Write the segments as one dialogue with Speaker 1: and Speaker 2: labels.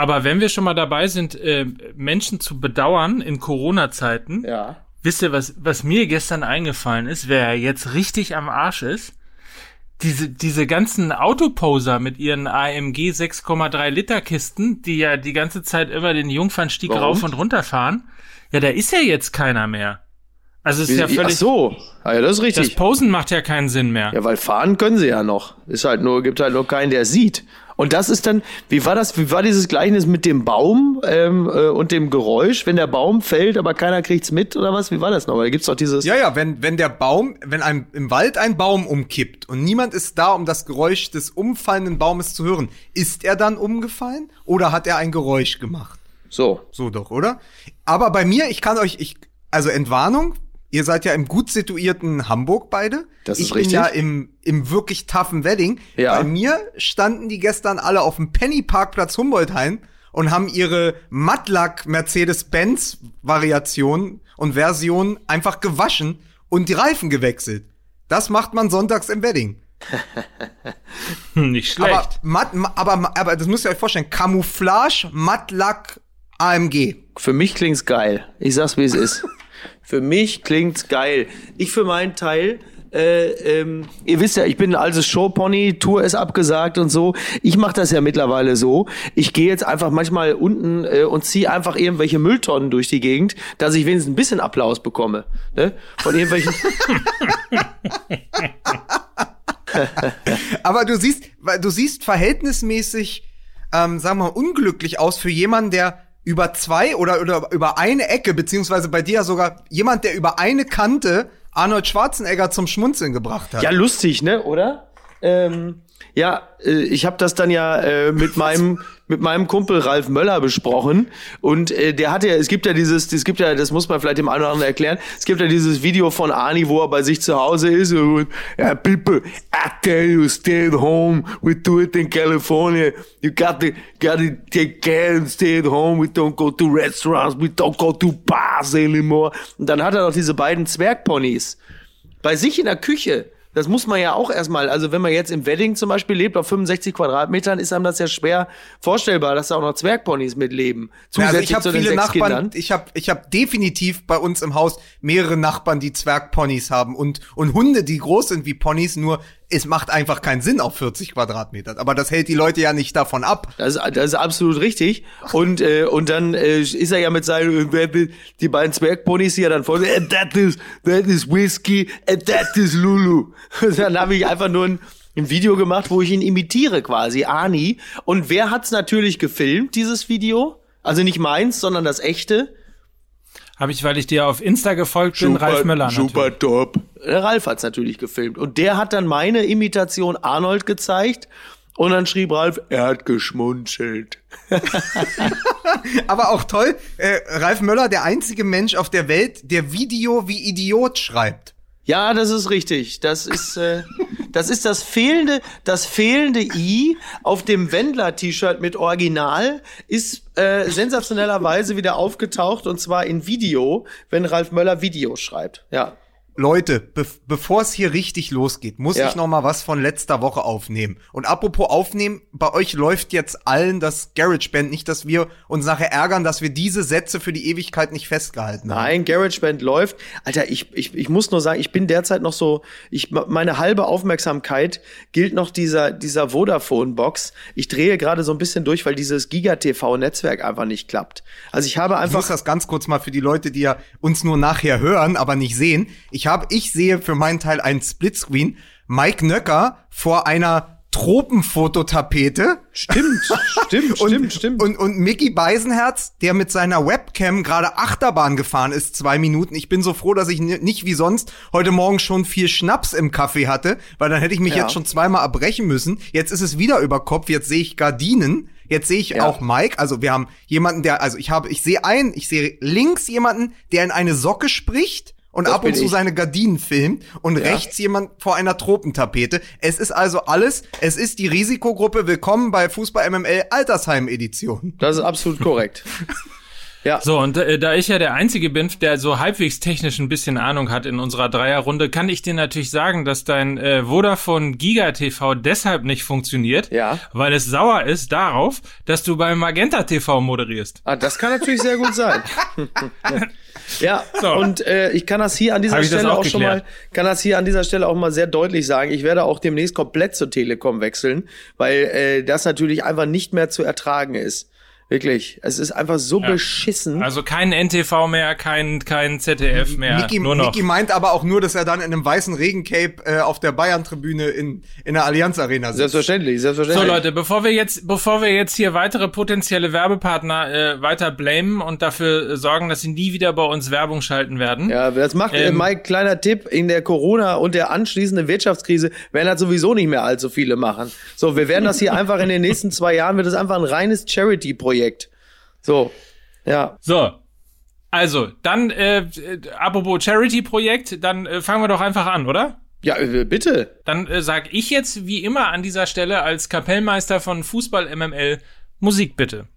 Speaker 1: Aber wenn wir schon mal dabei sind, äh, Menschen zu bedauern in Corona-Zeiten,
Speaker 2: Ja.
Speaker 1: wisst ihr, was, was mir gestern eingefallen ist, wer jetzt richtig am Arsch ist? Diese, diese ganzen Autoposer mit ihren AMG 6,3 Liter Kisten, die ja die ganze Zeit immer den Jungfernstieg
Speaker 2: Warum?
Speaker 1: rauf und runter fahren. Ja, da ist ja jetzt keiner mehr. Also es ist ja
Speaker 2: Ach
Speaker 1: völlig,
Speaker 2: so. Ah, ja, das ist
Speaker 1: das
Speaker 2: richtig.
Speaker 1: Posen macht ja keinen Sinn mehr.
Speaker 2: Ja, weil fahren können sie ja noch. Ist halt nur, gibt halt nur keinen, der sieht. Und das ist dann, wie war das, wie war dieses Gleichnis mit dem Baum ähm, äh, und dem Geräusch, wenn der Baum fällt, aber keiner kriegt's mit oder was? Wie war das noch? Weil da gibt's doch dieses.
Speaker 3: Ja, ja, wenn, wenn der Baum, wenn ein, im Wald ein Baum umkippt und niemand ist da, um das Geräusch des umfallenden Baumes zu hören, ist er dann umgefallen oder hat er ein Geräusch gemacht?
Speaker 2: So.
Speaker 3: So doch, oder? Aber bei mir, ich kann euch, ich, also Entwarnung, ihr seid ja im gut situierten Hamburg beide.
Speaker 2: Das
Speaker 3: ich
Speaker 2: ist
Speaker 3: bin
Speaker 2: richtig.
Speaker 3: ja im, im wirklich toughen Wedding.
Speaker 2: Ja.
Speaker 3: Bei mir standen die gestern alle auf dem Penny-Parkplatz Humboldthain und haben ihre Matlack Mercedes-Benz Variation und Version einfach gewaschen und die Reifen gewechselt. Das macht man sonntags im Wedding.
Speaker 1: Nicht schlecht.
Speaker 3: Aber, aber, aber das müsst ihr euch vorstellen. Camouflage, Mattlack, AMG.
Speaker 2: Für mich klingt's geil. Ich sag's, wie es ist. für mich klingt's geil. Ich für meinen Teil, äh, ähm, ihr wisst ja, ich bin also Showpony, Tour ist abgesagt und so. Ich mache das ja mittlerweile so. Ich gehe jetzt einfach manchmal unten äh, und ziehe einfach irgendwelche Mülltonnen durch die Gegend, dass ich wenigstens ein bisschen Applaus bekomme. Ne? Von irgendwelchen.
Speaker 3: Aber du siehst, du siehst verhältnismäßig, ähm, sagen wir mal, unglücklich aus für jemanden, der über zwei oder, oder über eine Ecke, beziehungsweise bei dir sogar jemand, der über eine Kante Arnold Schwarzenegger zum Schmunzeln gebracht hat.
Speaker 2: Ja, lustig, ne, oder? Ähm, ja, äh, ich habe das dann ja äh, mit meinem mit meinem Kumpel Ralf Möller besprochen und äh, der hatte ja, es gibt ja dieses, es gibt ja, das muss man vielleicht dem einen oder anderen erklären, es gibt ja dieses Video von Arnie, wo er bei sich zu Hause ist und ja, people, I tell you, stay at home, we do it in California, you got to, got to take care and stay at home, we don't go to restaurants, we don't go to bars anymore. Und dann hat er noch diese beiden Zwergponys bei sich in der Küche. Das muss man ja auch erstmal, also wenn man jetzt im Wedding zum Beispiel lebt, auf 65 Quadratmetern, ist einem das ja schwer vorstellbar, dass da auch noch Zwergponys mitleben.
Speaker 3: Ja, also ich
Speaker 2: Zusätzlich
Speaker 3: habe viele Nachbarn,
Speaker 2: Kindern.
Speaker 3: ich habe ich hab definitiv bei uns im Haus mehrere Nachbarn, die Zwergponys haben und, und Hunde, die groß sind wie Ponys, nur es macht einfach keinen Sinn auf 40 Quadratmetern. Aber das hält die Leute ja nicht davon ab.
Speaker 2: Das ist, das ist absolut richtig. Und, äh, und dann äh, ist er ja mit seinen, äh, die beiden Zwergponys hier dann voll, and that is, that is Whiskey, and that is Lulu. Und dann habe ich einfach nur ein, ein Video gemacht, wo ich ihn imitiere quasi, Ani. Und wer hat's natürlich gefilmt, dieses Video? Also nicht meins, sondern das echte.
Speaker 1: Habe ich, weil ich dir auf Insta gefolgt bin, Ralf Möller natürlich.
Speaker 2: Super top. Ralf hat's natürlich gefilmt. Und der hat dann meine Imitation Arnold gezeigt. Und dann schrieb Ralf, er hat geschmunzelt.
Speaker 3: Aber auch toll, äh, Ralf Möller, der einzige Mensch auf der Welt, der Video wie Idiot schreibt.
Speaker 2: Ja, das ist richtig. Das ist, äh, das ist das fehlende, das fehlende I auf dem Wendler-T-Shirt mit Original ist äh, sensationellerweise wieder aufgetaucht und zwar in Video, wenn Ralf Möller Video schreibt. Ja.
Speaker 3: Leute, be bevor es hier richtig losgeht, muss
Speaker 2: Ja.
Speaker 3: ich noch mal was von letzter Woche aufnehmen. Und apropos aufnehmen, bei euch läuft jetzt allen das GarageBand, nicht, dass wir uns nachher ärgern, dass wir diese Sätze für die Ewigkeit nicht festgehalten haben.
Speaker 2: Nein, GarageBand läuft. Alter, ich, ich, ich muss nur sagen, ich bin derzeit noch so, ich, meine halbe Aufmerksamkeit gilt noch dieser, dieser Vodafone-Box. Ich drehe gerade so ein bisschen durch, weil dieses Giga-TV-Netzwerk einfach nicht klappt. Also ich habe
Speaker 3: Ich muss
Speaker 2: einfach,
Speaker 3: das ganz kurz mal für die Leute, die ja uns nur nachher hören, aber nicht sehen. Ich habe, ich sehe für meinen Teil einen Splitscreen. Mike Nöcker vor einer Tropenfototapete.
Speaker 2: stimmt, stimmt,
Speaker 3: Und,
Speaker 2: stimmt, stimmt.
Speaker 3: Und, und Mickey Beisenherz, der mit seiner Webcam gerade Achterbahn gefahren ist, zwei Minuten. Ich bin so froh, dass ich ni- nicht wie sonst heute Morgen schon viel Schnaps im Kaffee hatte, weil dann hätte ich mich
Speaker 2: Ja.
Speaker 3: jetzt schon zweimal erbrechen müssen. Jetzt ist es wieder über Kopf, jetzt sehe ich Gardinen. Jetzt sehe ich
Speaker 2: Ja.
Speaker 3: auch Mike, also wir haben jemanden, der, also ich habe, ich sehe einen, ich sehe links jemanden, der in eine Socke spricht und
Speaker 2: Das
Speaker 3: ab und zu
Speaker 2: ich.
Speaker 3: seine Gardinen filmt und rechts jemand vor einer Tropentapete. Es ist also alles, es ist die Risikogruppe Willkommen bei Fußball MML Altersheim Edition.
Speaker 2: Das ist absolut korrekt. Ja.
Speaker 1: So, und äh, da ich ja der Einzige bin, der so halbwegs technisch ein bisschen Ahnung hat in unserer Dreierrunde, kann ich dir natürlich sagen, dass dein äh, Vodafone Giga TV deshalb nicht funktioniert,
Speaker 2: Ja.
Speaker 1: weil es sauer ist darauf, dass du beim Magenta TV moderierst.
Speaker 2: Ah, das kann natürlich sehr gut sein. ja,
Speaker 1: So.
Speaker 2: und äh, ich kann das hier an dieser Stelle
Speaker 1: auch
Speaker 2: auch, schon mal, kann das hier an dieser Stelle auch mal sehr deutlich sagen. Ich werde auch demnächst komplett zur Telekom wechseln, weil äh, das natürlich einfach nicht mehr zu ertragen ist. Wirklich, es ist einfach so beschissen.
Speaker 1: Also kein NTV mehr, kein, kein ZDF mehr,
Speaker 3: Niki,
Speaker 1: nur noch.
Speaker 3: Niki meint aber auch nur, dass er dann in einem weißen Regencape äh, auf der Bayern-Tribüne in, in der Allianz Arena sitzt.
Speaker 2: Selbstverständlich,
Speaker 1: So
Speaker 2: selbstverständlich.
Speaker 1: Leute, bevor wir jetzt, bevor wir jetzt hier weitere potenzielle Werbepartner äh, weiter blamen und dafür äh, sorgen, dass sie nie wieder bei uns Werbung schalten werden.
Speaker 2: Ja, das macht äh,
Speaker 1: Ähm,
Speaker 2: Mike kleiner Tipp in der Corona und der anschließenden Wirtschaftskrise werden das sowieso nicht mehr allzu viele machen. So, wir werden das hier einfach in den nächsten zwei Jahren wird es einfach ein reines Charity-Projekt. So, ja.
Speaker 1: So. Also, dann, äh, äh, apropos Charity-Projekt, dann äh, fangen wir doch einfach an, oder?
Speaker 2: Ja, äh, bitte.
Speaker 1: Dann äh, sag ich jetzt wie immer an dieser Stelle als Kapellmeister von Fußball MML Musik bitte.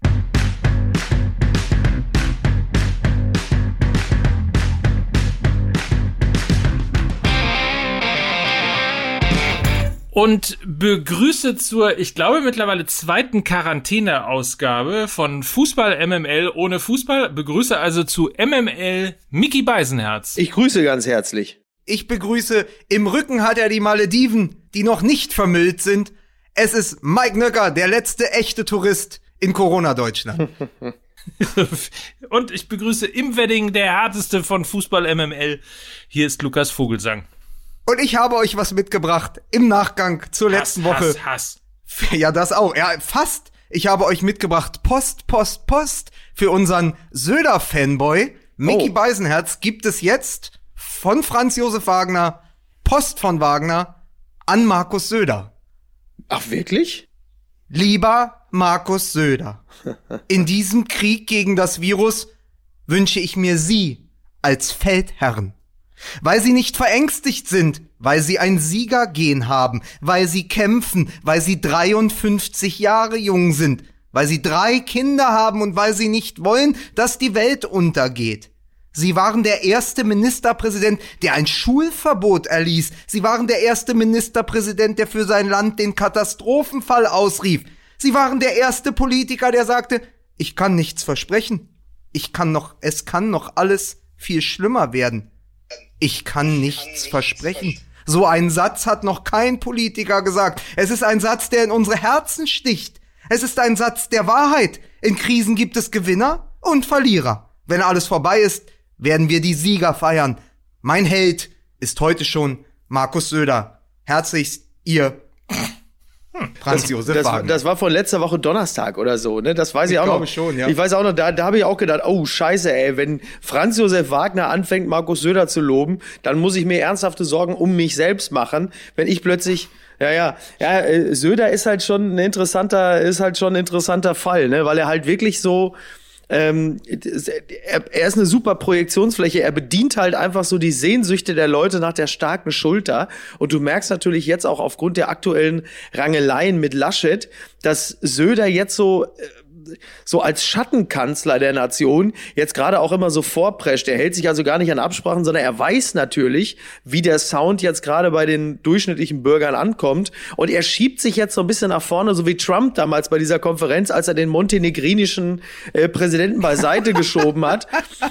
Speaker 1: Und begrüße zur, ich glaube mittlerweile zweiten Quarantäne-Ausgabe von Fußball MML ohne Fußball. Begrüße also zu MML Mickey Beisenherz.
Speaker 2: Ich grüße ganz herzlich.
Speaker 3: Ich begrüße, im Rücken hat er die Malediven, die noch nicht vermüllt sind. Es ist Mike Nöcker, der letzte echte Tourist in Corona-Deutschland.
Speaker 1: Und ich begrüße im Wedding der härteste von Fußball MML. Hier ist Lukas Vogelsang.
Speaker 3: Und ich habe euch was mitgebracht im Nachgang zur letzten
Speaker 1: Hass,
Speaker 3: Woche.
Speaker 1: Hass, Hass.
Speaker 3: Ja, das auch. Ja, fast. Ich habe euch mitgebracht Post, Post, Post für unseren Söder-Fanboy. Mickey
Speaker 2: Oh.
Speaker 3: Beisenherz gibt es jetzt von Franz Josef Wagner, Post von Wagner an Markus Söder.
Speaker 2: Ach, wirklich?
Speaker 3: Lieber Markus Söder, in diesem Krieg gegen das Virus wünsche ich mir Sie als Feldherren. Weil Sie nicht verängstigt sind, weil Sie ein Siegergehen haben, weil Sie kämpfen, weil Sie 53 Jahre jung sind, weil Sie drei Kinder haben und weil Sie nicht wollen, dass die Welt untergeht. Sie waren der erste Ministerpräsident, der ein Schulverbot erließ. Sie waren der erste Ministerpräsident, der für sein Land den Katastrophenfall ausrief. Sie waren der erste Politiker, der sagte, ich kann nichts versprechen. Ich kann noch, es kann noch alles viel schlimmer werden. Ich kann nichts versprechen. So einen Satz hat noch kein Politiker gesagt. Es ist ein Satz, der in unsere Herzen sticht. Es ist ein Satz der Wahrheit. In Krisen gibt es Gewinner und Verlierer. Wenn alles vorbei ist, werden wir die Sieger feiern. Mein Held ist heute schon Markus Söder. Herzlichst, ihr Franz Josef
Speaker 2: Das,
Speaker 3: Wagner.
Speaker 2: das war von letzter Woche Donnerstag oder so, ne? Das weiß ich,
Speaker 3: Ich
Speaker 2: auch noch.
Speaker 3: schon, ja.
Speaker 2: Ich weiß auch noch, da, da habe ich auch gedacht, oh Scheiße, ey, wenn Franz Josef Wagner anfängt, Markus Söder zu loben, dann muss ich mir ernsthafte Sorgen um mich selbst machen, wenn ich plötzlich ja, ja, ja, äh, Söder ist halt schon ein interessanter, ist halt schon ein interessanter Fall, ne, weil er halt wirklich so, ähm, er, er ist eine super Projektionsfläche. Er bedient halt einfach so die Sehnsüchte der Leute nach der starken Schulter. Und du merkst natürlich jetzt auch aufgrund der aktuellen Rangeleien mit Laschet, dass Söder jetzt so äh, so als Schattenkanzler der Nation jetzt gerade auch immer so vorprescht. Er hält sich also gar nicht an Absprachen, sondern er weiß natürlich, wie der Sound jetzt gerade bei den durchschnittlichen Bürgern ankommt. Und er schiebt sich jetzt so ein bisschen nach vorne, so wie Trump damals bei dieser Konferenz, als er den montenegrinischen äh, Präsidenten beiseite geschoben hat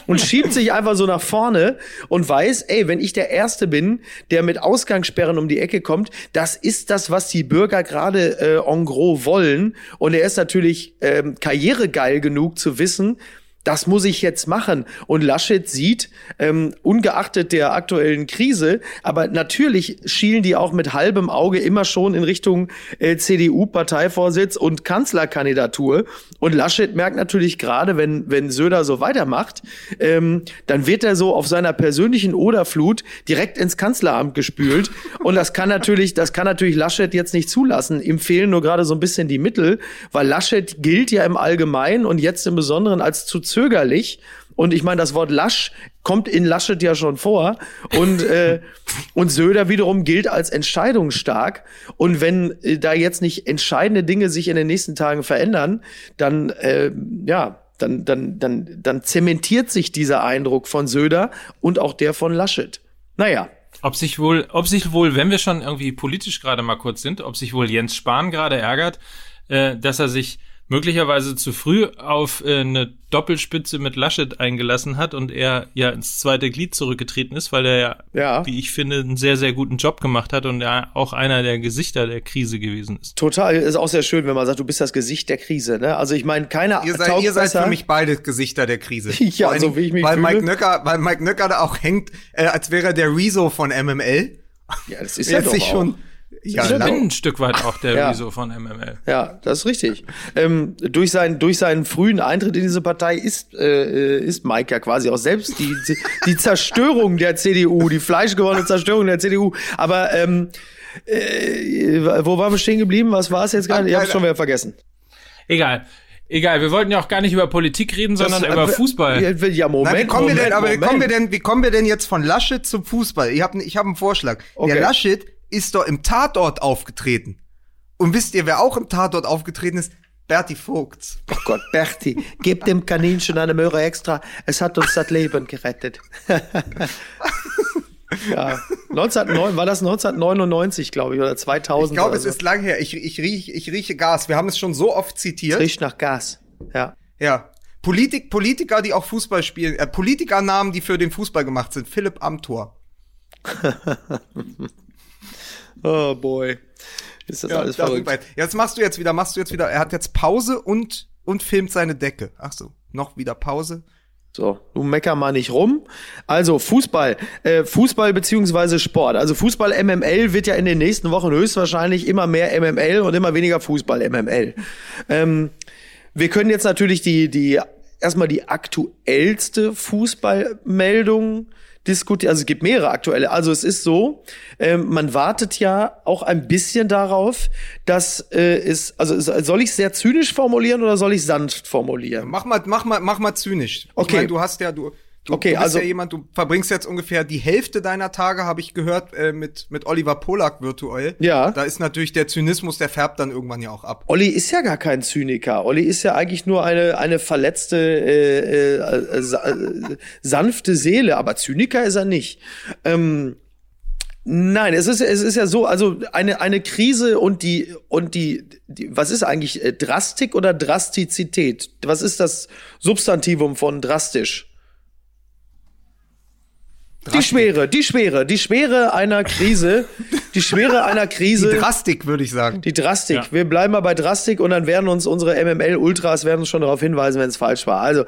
Speaker 2: und schiebt sich einfach so nach vorne und weiß, ey, wenn ich der Erste bin, der mit Ausgangssperren um die Ecke kommt, das ist das, was die Bürger gerade äh, en gros wollen. Und er ist natürlich ähm, karrieregeil genug zu wissen, das muss ich jetzt machen. Und Laschet sieht, ähm, ungeachtet der aktuellen Krise, aber natürlich schielen die auch mit halbem Auge immer schon in Richtung äh, CDU-Parteivorsitz und Kanzlerkandidatur. Und Laschet merkt natürlich gerade, wenn, wenn Söder so weitermacht, ähm, dann wird er so auf seiner persönlichen Oderflut direkt ins Kanzleramt gespült. Und das kann natürlich, das kann natürlich Laschet jetzt nicht zulassen. Ihm fehlen nur gerade so ein bisschen die Mittel, weil Laschet gilt ja im Allgemeinen und jetzt im Besonderen als zu zögerlich. Und ich meine, das Wort lasch kommt in Laschet ja schon vor. Und, äh, und Söder wiederum gilt als entscheidungsstark. Und wenn äh, da jetzt nicht entscheidende Dinge sich in den nächsten Tagen verändern, dann, äh, ja, dann, dann, dann, dann zementiert sich dieser Eindruck von Söder und auch der von Laschet. Naja.
Speaker 1: Ob sich wohl, ob sich wohl, wenn wir schon irgendwie politisch gerade mal kurz sind, ob sich wohl Jens Spahn gerade ärgert, äh, dass er sich möglicherweise zu früh auf äh, eine Doppelspitze mit Laschet eingelassen hat und er ja ins zweite Glied zurückgetreten ist, weil er ja,
Speaker 2: Ja.
Speaker 1: wie ich finde, einen sehr, sehr guten Job gemacht hat und er auch einer der Gesichter der Krise gewesen ist.
Speaker 2: Total, ist auch sehr schön, wenn man sagt, du bist das Gesicht der Krise. Ne? Also ich meine, keiner
Speaker 3: Ihr seid, ihr seid für mich beide Gesichter der Krise.
Speaker 2: Ja,
Speaker 3: Vor allen
Speaker 2: so wie ich mich
Speaker 3: weil
Speaker 2: fühle.
Speaker 3: Mike Nöcker, weil Mike Nöcker da auch hängt, äh, als wäre er der Rezo von MML.
Speaker 2: ja, das ist
Speaker 3: Er
Speaker 2: ja doch
Speaker 3: sich
Speaker 2: auch.
Speaker 3: schon, ja,
Speaker 1: Ich
Speaker 3: lang-
Speaker 1: bin ein Stück weit auch der
Speaker 2: Ja.
Speaker 1: Rezo von MML.
Speaker 2: Ja, das ist richtig. Ähm, durch, seinen, durch seinen frühen Eintritt in diese Partei ist, äh, ist Mike ja quasi auch selbst die, die, Zerstörung der CDU, die fleischgewordene Zerstörung der CDU. Aber ähm, äh, wo waren wir stehen geblieben? Was war es jetzt gerade? Ich habe schon wieder vergessen.
Speaker 1: Egal. Egal, wir wollten ja auch gar nicht über Politik reden, sondern
Speaker 2: Das-
Speaker 1: über Fußball.
Speaker 2: Ja, Moment,
Speaker 3: Na, wie kommen wir
Speaker 2: Moment,
Speaker 3: denn, aber wie
Speaker 2: Moment.
Speaker 3: kommen wir denn, wie kommen wir denn jetzt von Laschet zum Fußball? Ich habe ich hab einen Vorschlag.
Speaker 2: Okay.
Speaker 3: Der Laschet ist doch im Tatort aufgetreten. Und wisst ihr, wer auch im Tatort aufgetreten ist? Berti Vogts.
Speaker 2: Oh Gott, Berti, gib dem Kaninchen eine Möhre extra. Es hat uns das Leben gerettet. ja, 1909, war das 1999, glaube ich, oder 2000?
Speaker 3: Ich glaube, es
Speaker 2: so.
Speaker 3: ist lang her. Ich, ich, riech, ich rieche Gas. Wir haben es schon so oft zitiert.
Speaker 2: Riecht nach Gas. Ja.
Speaker 3: Ja. Politik, Politiker, die auch Fußball spielen, äh, Politikernamen, die für den Fußball gemacht sind. Philipp Amthor.
Speaker 2: Oh boy. Ist das alles
Speaker 3: da
Speaker 2: verrückt.
Speaker 3: wir. Jetzt machst du jetzt wieder, machst du jetzt wieder. Er hat jetzt Pause und, und filmt seine Decke. Ach so, noch wieder Pause.
Speaker 2: So, du mecker mal nicht rum. Also Fußball, äh, Fußball beziehungsweise Sport. Also Fußball MML wird ja in den nächsten Wochen höchstwahrscheinlich immer mehr MML und immer weniger Fußball MML. Ähm, wir können jetzt natürlich die die erstmal die aktuellste Fußballmeldung diskutieren. Also es gibt mehrere aktuelle. Also es ist so, ähm, man wartet ja auch ein bisschen darauf, dass äh, es, also soll ich es sehr zynisch formulieren oder soll ich sanft formulieren?
Speaker 3: Mach mal, mach mal, mach mal zynisch.
Speaker 2: Okay.
Speaker 3: Ich meine, du hast ja, du, du,
Speaker 2: Okay,
Speaker 3: du bist
Speaker 2: also-
Speaker 3: ja jemand, du verbringst jetzt ungefähr die Hälfte deiner Tage, habe ich gehört, äh, mit, mit Oliver Polak virtuell.
Speaker 2: Ja.
Speaker 3: Da ist natürlich der Zynismus, der färbt dann irgendwann ja auch ab.
Speaker 2: Olli ist ja gar kein Zyniker. Olli ist ja eigentlich nur eine, eine verletzte, äh, äh, sa äh, sanfte Seele, aber Zyniker ist er nicht. Ähm, nein, es ist, es ist ja so, also eine, eine Krise und die, und die, die, was ist eigentlich äh, Drastik oder Drastizität? Was ist das Substantivum von drastisch? Die Schwere, die Schwere, die Schwere einer Krise, die Schwere einer Krise.
Speaker 3: Die Drastik, würde ich sagen.
Speaker 2: Die Drastik.
Speaker 1: Ja.
Speaker 2: Wir bleiben mal bei Drastik und dann werden uns unsere MML-Ultras werden uns schon darauf hinweisen, wenn es falsch war. Also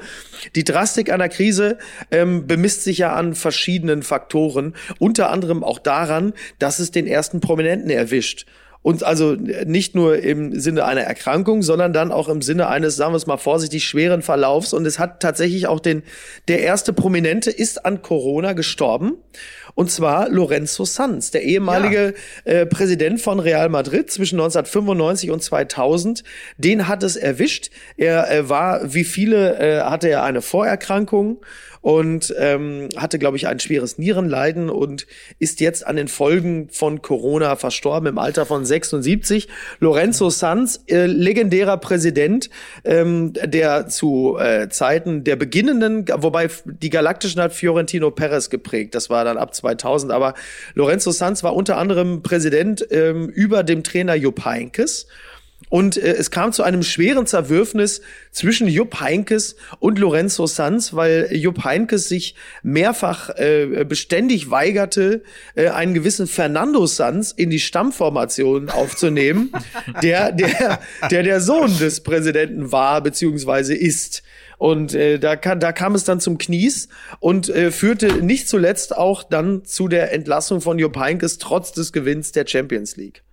Speaker 2: die Drastik einer Krise ähm, bemisst sich ja an verschiedenen Faktoren, unter anderem auch daran, dass es den ersten Prominenten erwischt. Und also nicht nur im Sinne einer Erkrankung, sondern dann auch im Sinne eines, sagen wir es mal vorsichtig, schweren Verlaufs. Und es hat tatsächlich auch den, der erste Prominente ist an Corona gestorben. Und zwar Lorenzo Sanz, der ehemalige äh, Präsident von Real Madrid zwischen 1995 und 2000. Den hat es erwischt. Er äh, war, wie viele, äh, hatte er eine Vorerkrankung und ähm, hatte, glaube ich, ein schweres Nierenleiden und ist jetzt an den Folgen von Corona verstorben im Alter von 76. Lorenzo Sanz, äh, legendärer Präsident, ähm, der zu äh, Zeiten der beginnenden, wobei die Galaktischen hat Fiorentino Perez geprägt, das war dann ab 2000, aber Lorenzo Sanz war unter anderem Präsident ähm, über dem Trainer Jupp Heynckes. Und äh, es kam zu einem schweren Zerwürfnis zwischen Jupp Heinkes und Lorenzo Sanz, weil Jupp Heinkes sich mehrfach äh, beständig weigerte, äh, einen gewissen Fernando Sanz in die Stammformation aufzunehmen, der, der, der der Sohn des Präsidenten war beziehungsweise ist. Und äh, da, kann, da kam es dann zum Knies und äh, führte nicht zuletzt auch dann zu der Entlassung von Jupp Heinkes trotz des Gewinns der Champions League.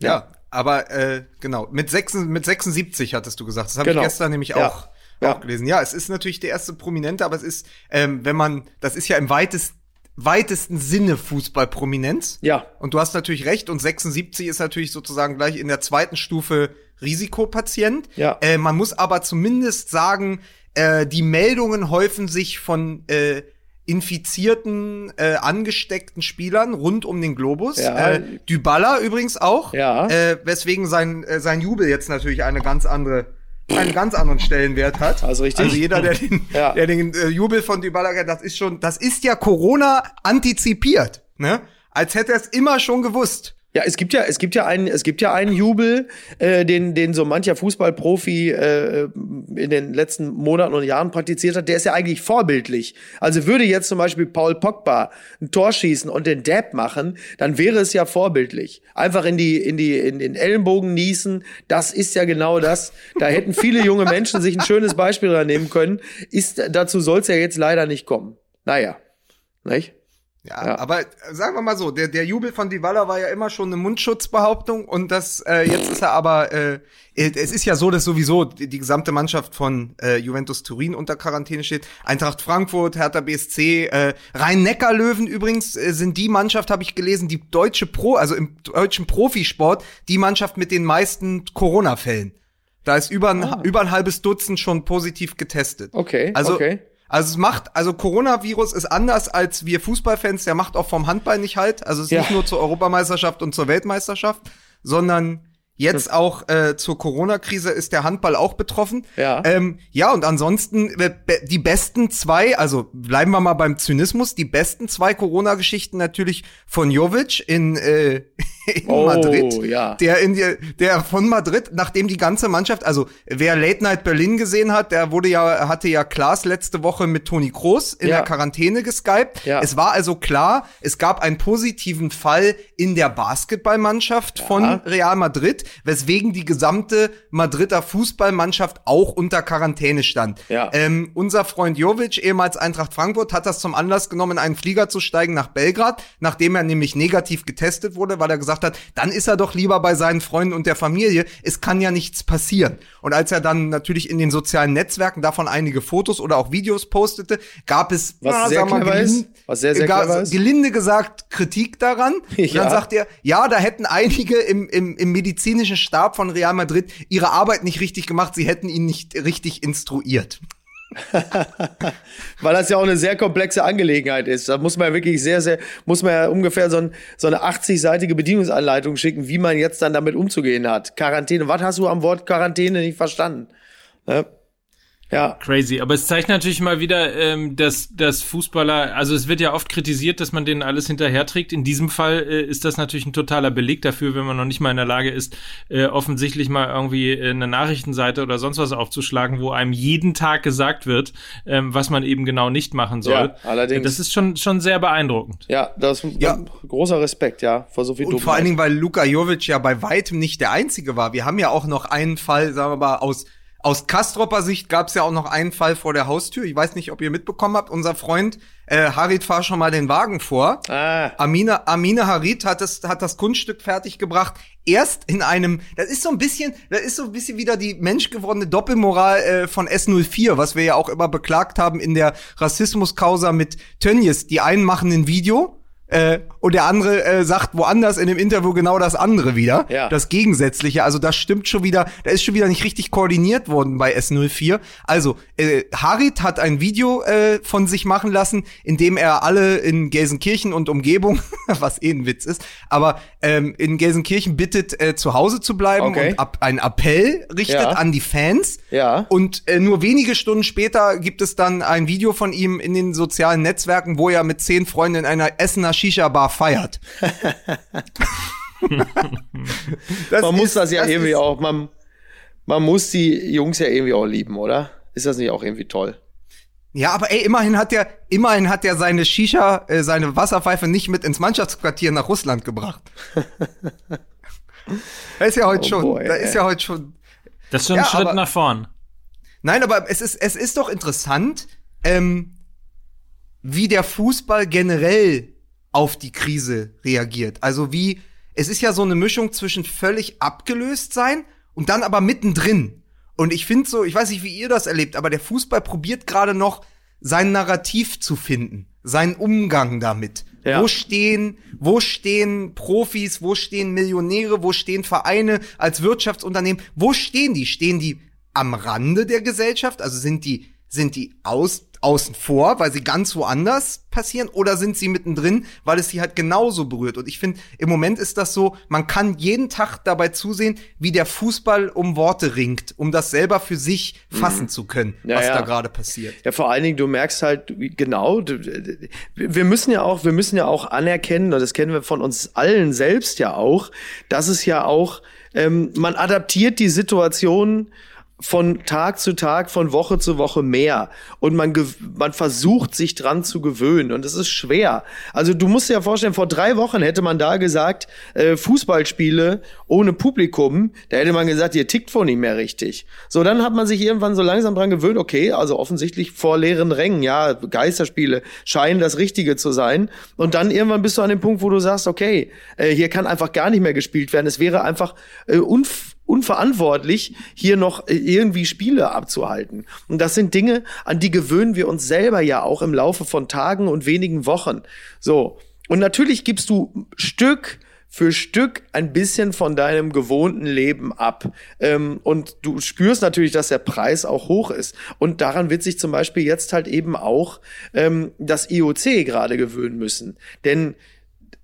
Speaker 3: Ja, aber äh, genau, mit, 6, mit 76 hattest du gesagt. Das habe
Speaker 2: Genau.
Speaker 3: ich gestern nämlich
Speaker 2: Ja.
Speaker 3: auch,
Speaker 2: Ja.
Speaker 3: auch gelesen. Ja, es ist natürlich der erste Prominente, aber es ist, ähm, wenn man, das ist ja im weitest, weitesten Sinne Fußballprominenz.
Speaker 2: Ja.
Speaker 3: Und du hast natürlich recht, und 76 ist natürlich sozusagen gleich in der zweiten Stufe Risikopatient.
Speaker 2: Ja.
Speaker 3: Äh, man muss aber zumindest sagen, äh, die Meldungen häufen sich von äh, infizierten, äh, angesteckten Spielern rund um den Globus.
Speaker 2: Ja.
Speaker 3: Äh, Dybala übrigens auch.
Speaker 2: Ja.
Speaker 3: Äh, weswegen sein, äh, sein Jubel jetzt natürlich eine ganz andere einen ganz anderen Stellenwert hat.
Speaker 2: Also richtig.
Speaker 3: Also jeder, der den,
Speaker 2: Ja.
Speaker 3: der den äh, Jubel von Dybala kennt, das ist schon, das ist ja Corona antizipiert, ne? Als hätte er es immer schon gewusst.
Speaker 2: Ja, es gibt ja, es gibt ja einen, es gibt ja einen Jubel, äh, den, den so mancher Fußballprofi äh, in den letzten Monaten und Jahren praktiziert hat. Der ist ja eigentlich vorbildlich. Also würde jetzt zum Beispiel Paul Pogba ein Tor schießen und den Dab machen, dann wäre es ja vorbildlich. Einfach in die, in die, in den Ellenbogen niesen. Das ist ja genau das. Da hätten viele junge Menschen sich ein schönes Beispiel dran nehmen können. Ist, dazu soll es ja jetzt leider nicht kommen. Naja, nicht?
Speaker 3: Ja,
Speaker 2: Ja.
Speaker 3: aber äh, sagen wir mal so, der, der Jubel von Dybala war ja immer schon eine Mundschutzbehauptung und das äh, jetzt ist er aber äh, es ist ja so, dass sowieso die, die gesamte Mannschaft von äh, Juventus Turin unter Quarantäne steht. Eintracht Frankfurt, Hertha BSC, äh, Rhein-Neckar-Löwen übrigens äh, sind die Mannschaft, habe ich gelesen, die deutsche Pro, also im deutschen Profisport, die Mannschaft mit den meisten Corona-Fällen. Da ist über ein,
Speaker 2: Ah.
Speaker 3: über ein halbes Dutzend schon positiv getestet.
Speaker 2: Okay,
Speaker 3: Also,
Speaker 2: okay.
Speaker 3: Also es macht, also Coronavirus ist anders als wir Fußballfans, der macht auch vom Handball nicht halt. Also es ist
Speaker 2: Ja.
Speaker 3: nicht nur zur Europameisterschaft und zur Weltmeisterschaft, sondern jetzt auch äh, zur Corona-Krise ist der Handball auch betroffen.
Speaker 2: Ja.
Speaker 3: Ähm, ja, und ansonsten äh, die besten zwei, also bleiben wir mal beim Zynismus, die besten zwei Corona-Geschichten natürlich von Jovic in, äh, in
Speaker 2: Oh,
Speaker 3: Madrid.
Speaker 2: ja.
Speaker 3: Der in die, der von Madrid, nachdem die ganze Mannschaft, also wer Late Night Berlin gesehen hat, der wurde ja, hatte ja Klaas letzte Woche mit Toni Kroos in
Speaker 2: Ja.
Speaker 3: der Quarantäne geskypt.
Speaker 2: Ja.
Speaker 3: Es war also klar, es gab einen positiven Fall in der Basketballmannschaft von Real Madrid, weswegen die gesamte Madrider Fußballmannschaft auch unter Quarantäne stand.
Speaker 2: Ja.
Speaker 3: Ähm, unser Freund Jovic, ehemals Eintracht Frankfurt, hat das zum Anlass genommen, in einen Flieger zu steigen nach Belgrad, nachdem er nämlich negativ getestet wurde, weil er gesagt hat, dann ist er doch lieber bei seinen Freunden und der Familie. Es kann ja nichts passieren. Und als er dann natürlich in den sozialen Netzwerken davon einige Fotos oder auch Videos postete, gab es,
Speaker 2: Was sehr
Speaker 3: sagen wir mal,
Speaker 2: clever ist.
Speaker 3: gelinde-
Speaker 2: Was sehr, sehr
Speaker 3: gab-
Speaker 2: ist.
Speaker 3: gelinde gesagt Kritik daran. Und
Speaker 2: Ja.
Speaker 3: dann sagt er, ja, da hätten einige im, im, im medizinischen Stab von Real Madrid ihre Arbeit nicht richtig gemacht, sie hätten ihn nicht richtig instruiert.
Speaker 2: Weil das ja auch eine sehr komplexe Angelegenheit ist. Da muss man ja wirklich sehr, sehr, muss man ja ungefähr so, ein, so eine 80-seitige Bedienungsanleitung schicken, wie man jetzt dann damit umzugehen hat. Quarantäne, was hast du am Wort Quarantäne nicht verstanden? Ne? Ja,
Speaker 1: Crazy. Aber es zeigt natürlich mal wieder, ähm, dass, dass Fußballer, also es wird ja oft kritisiert, dass man denen alles hinterherträgt. In diesem Fall äh, ist das natürlich ein totaler Beleg dafür, wenn man noch nicht mal in der Lage ist, äh, offensichtlich mal irgendwie äh, eine Nachrichtenseite oder sonst was aufzuschlagen, wo einem jeden Tag gesagt wird, ähm, was man eben genau nicht machen soll.
Speaker 2: Ja, allerdings.
Speaker 1: Das ist schon, schon sehr beeindruckend.
Speaker 2: ja, das ist
Speaker 3: Ja.
Speaker 2: großer Respekt, ja, vor so viel
Speaker 3: Und vor allen Dingen, weil Luka Jovic ja bei weitem nicht der Einzige war. Wir haben ja auch noch einen Fall, sagen wir mal, aus aus Kastropper Sicht gab es ja auch noch einen Fall vor der Haustür. Ich weiß nicht, ob ihr mitbekommen habt. Unser Freund äh, Harit fahr schon mal den Wagen vor.
Speaker 2: Ah,
Speaker 3: Amina, Amina Harit hat das, hat das Kunststück fertiggebracht. Erst in einem, das ist so ein bisschen, das ist so ein bisschen wieder die menschgewordene Doppelmoral äh, von S04, was wir ja auch immer beklagt haben in der Rassismuskausa mit Tönnies. Die einen machen ein Video, äh, und der andere äh, sagt woanders in dem Interview genau das andere wieder.
Speaker 2: Ja.
Speaker 3: Das Gegensätzliche. Also das stimmt schon wieder, da ist schon wieder nicht richtig koordiniert worden bei S04. Also, äh, Harit hat ein Video äh, von sich machen lassen, in dem er alle in Gelsenkirchen und Umgebung, was eh ein Witz ist, aber ähm, in Gelsenkirchen bittet, äh, zu Hause zu bleiben
Speaker 2: Okay.
Speaker 3: und ab, einen Appell richtet
Speaker 2: Ja.
Speaker 3: an die Fans.
Speaker 2: Ja.
Speaker 3: Und äh, nur wenige Stunden später gibt es dann ein Video von ihm in den sozialen Netzwerken, wo er mit zehn Freunden in einer Essener Shisha-Bar feiert. Das
Speaker 2: man muss
Speaker 3: ist-
Speaker 2: das ja
Speaker 3: das
Speaker 2: irgendwie
Speaker 3: ist-
Speaker 2: auch, man, man muss die Jungs ja irgendwie auch lieben, oder? Ist das nicht auch irgendwie toll?
Speaker 3: Ja, aber ey, immerhin hat der, immerhin hat er seine Shisha, äh, seine Wasserpfeife nicht mit ins Mannschaftsquartier nach Russland gebracht. da ist ja heute
Speaker 2: Oh
Speaker 3: schon,
Speaker 2: boy,
Speaker 3: da
Speaker 2: ey.
Speaker 3: ist ja heute schon.
Speaker 1: Das ist schon
Speaker 3: Ja,
Speaker 1: ein Schritt
Speaker 3: aber-
Speaker 1: nach vorn.
Speaker 3: Nein, aber es ist, es ist doch interessant, ähm, wie der Fußball generell auf die Krise reagiert. Also wie, es ist ja so eine Mischung zwischen völlig abgelöst sein und dann aber mittendrin. Und ich finde so, ich weiß nicht, wie ihr das erlebt, aber der Fußball probiert gerade noch sein Narrativ zu finden, seinen Umgang damit.
Speaker 2: Ja.
Speaker 3: Wo stehen, wo stehen Profis, wo stehen Millionäre, wo stehen Vereine als Wirtschaftsunternehmen, wo stehen die? Stehen die am Rande der Gesellschaft? Also sind die, sind die aus, außen vor, weil sie ganz woanders passieren, oder sind sie mittendrin, weil es sie halt genauso berührt? Und ich finde, im Moment ist das so, man kann jeden Tag dabei zusehen, wie der Fußball um Worte ringt, um das selber für sich fassen mhm. zu können, ja, was ja. da gerade passiert.
Speaker 2: Ja, vor allen Dingen, du merkst halt genau, wir müssen ja auch, wir müssen ja auch anerkennen, und das kennen wir von uns allen selbst ja auch, dass es ja auch, ähm, man adaptiert die Situation von Tag zu Tag, von Woche zu Woche mehr. Und man, man versucht sich dran zu gewöhnen. Und es ist schwer. Also du musst dir ja vorstellen, vor drei Wochen hätte man da gesagt, äh, Fußballspiele ohne Publikum, da hätte man gesagt, ihr tickt vor nicht mehr richtig. So, dann hat man sich irgendwann so langsam dran gewöhnt, okay, also offensichtlich vor leeren Rängen, ja, Geisterspiele scheinen das Richtige zu sein. Und dann irgendwann bist du an dem Punkt, wo du sagst, okay, äh, hier kann einfach gar nicht mehr gespielt werden. Es wäre einfach äh, unf unverantwortlich, hier noch äh, irgendwie Spiele abzuhalten. Und das sind Dinge, an die gewöhnen wir uns selber ja auch im Laufe von Tagen und wenigen Wochen. So. Und natürlich gibst du Stück für Stück ein bisschen von deinem gewohnten Leben ab. Ähm, und du spürst natürlich, dass der Preis auch hoch ist. Und daran wird sich zum Beispiel jetzt halt eben auch ähm, das IOC gerade gewöhnen müssen. Denn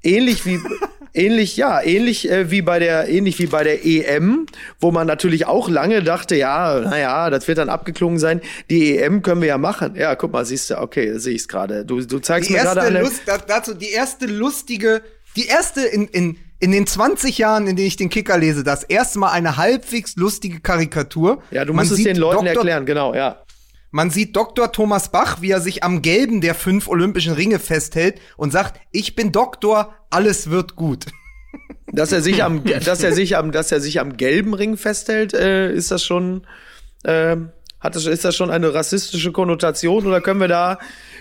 Speaker 2: ähnlich wie ähnlich ja ähnlich äh, wie bei der ähnlich wie bei der EM wo man natürlich auch lange dachte ja naja das wird dann abgeklungen sein die EM können wir ja machen ja guck mal siehst du okay sehe ich es gerade du du zeigst
Speaker 3: die
Speaker 2: mir gerade eine
Speaker 3: Lust, dazu die erste lustige die erste in in in den 20 Jahren, in denen ich den Kicker lese, das erste Mal eine halbwegs lustige Karikatur.
Speaker 2: Ja, du musst man es den Leuten Dr. erklären, genau, ja.
Speaker 3: Man sieht Dr. Thomas Bach, wie er sich am gelben der fünf olympischen Ringe festhält und sagt, ich bin Doktor, alles wird gut.
Speaker 2: Dass er sich am, dass er sich am, dass er sich am gelben Ring festhält, äh, ist das schon, äh, hat das, ist das schon eine rassistische Konnotation oder können wir da,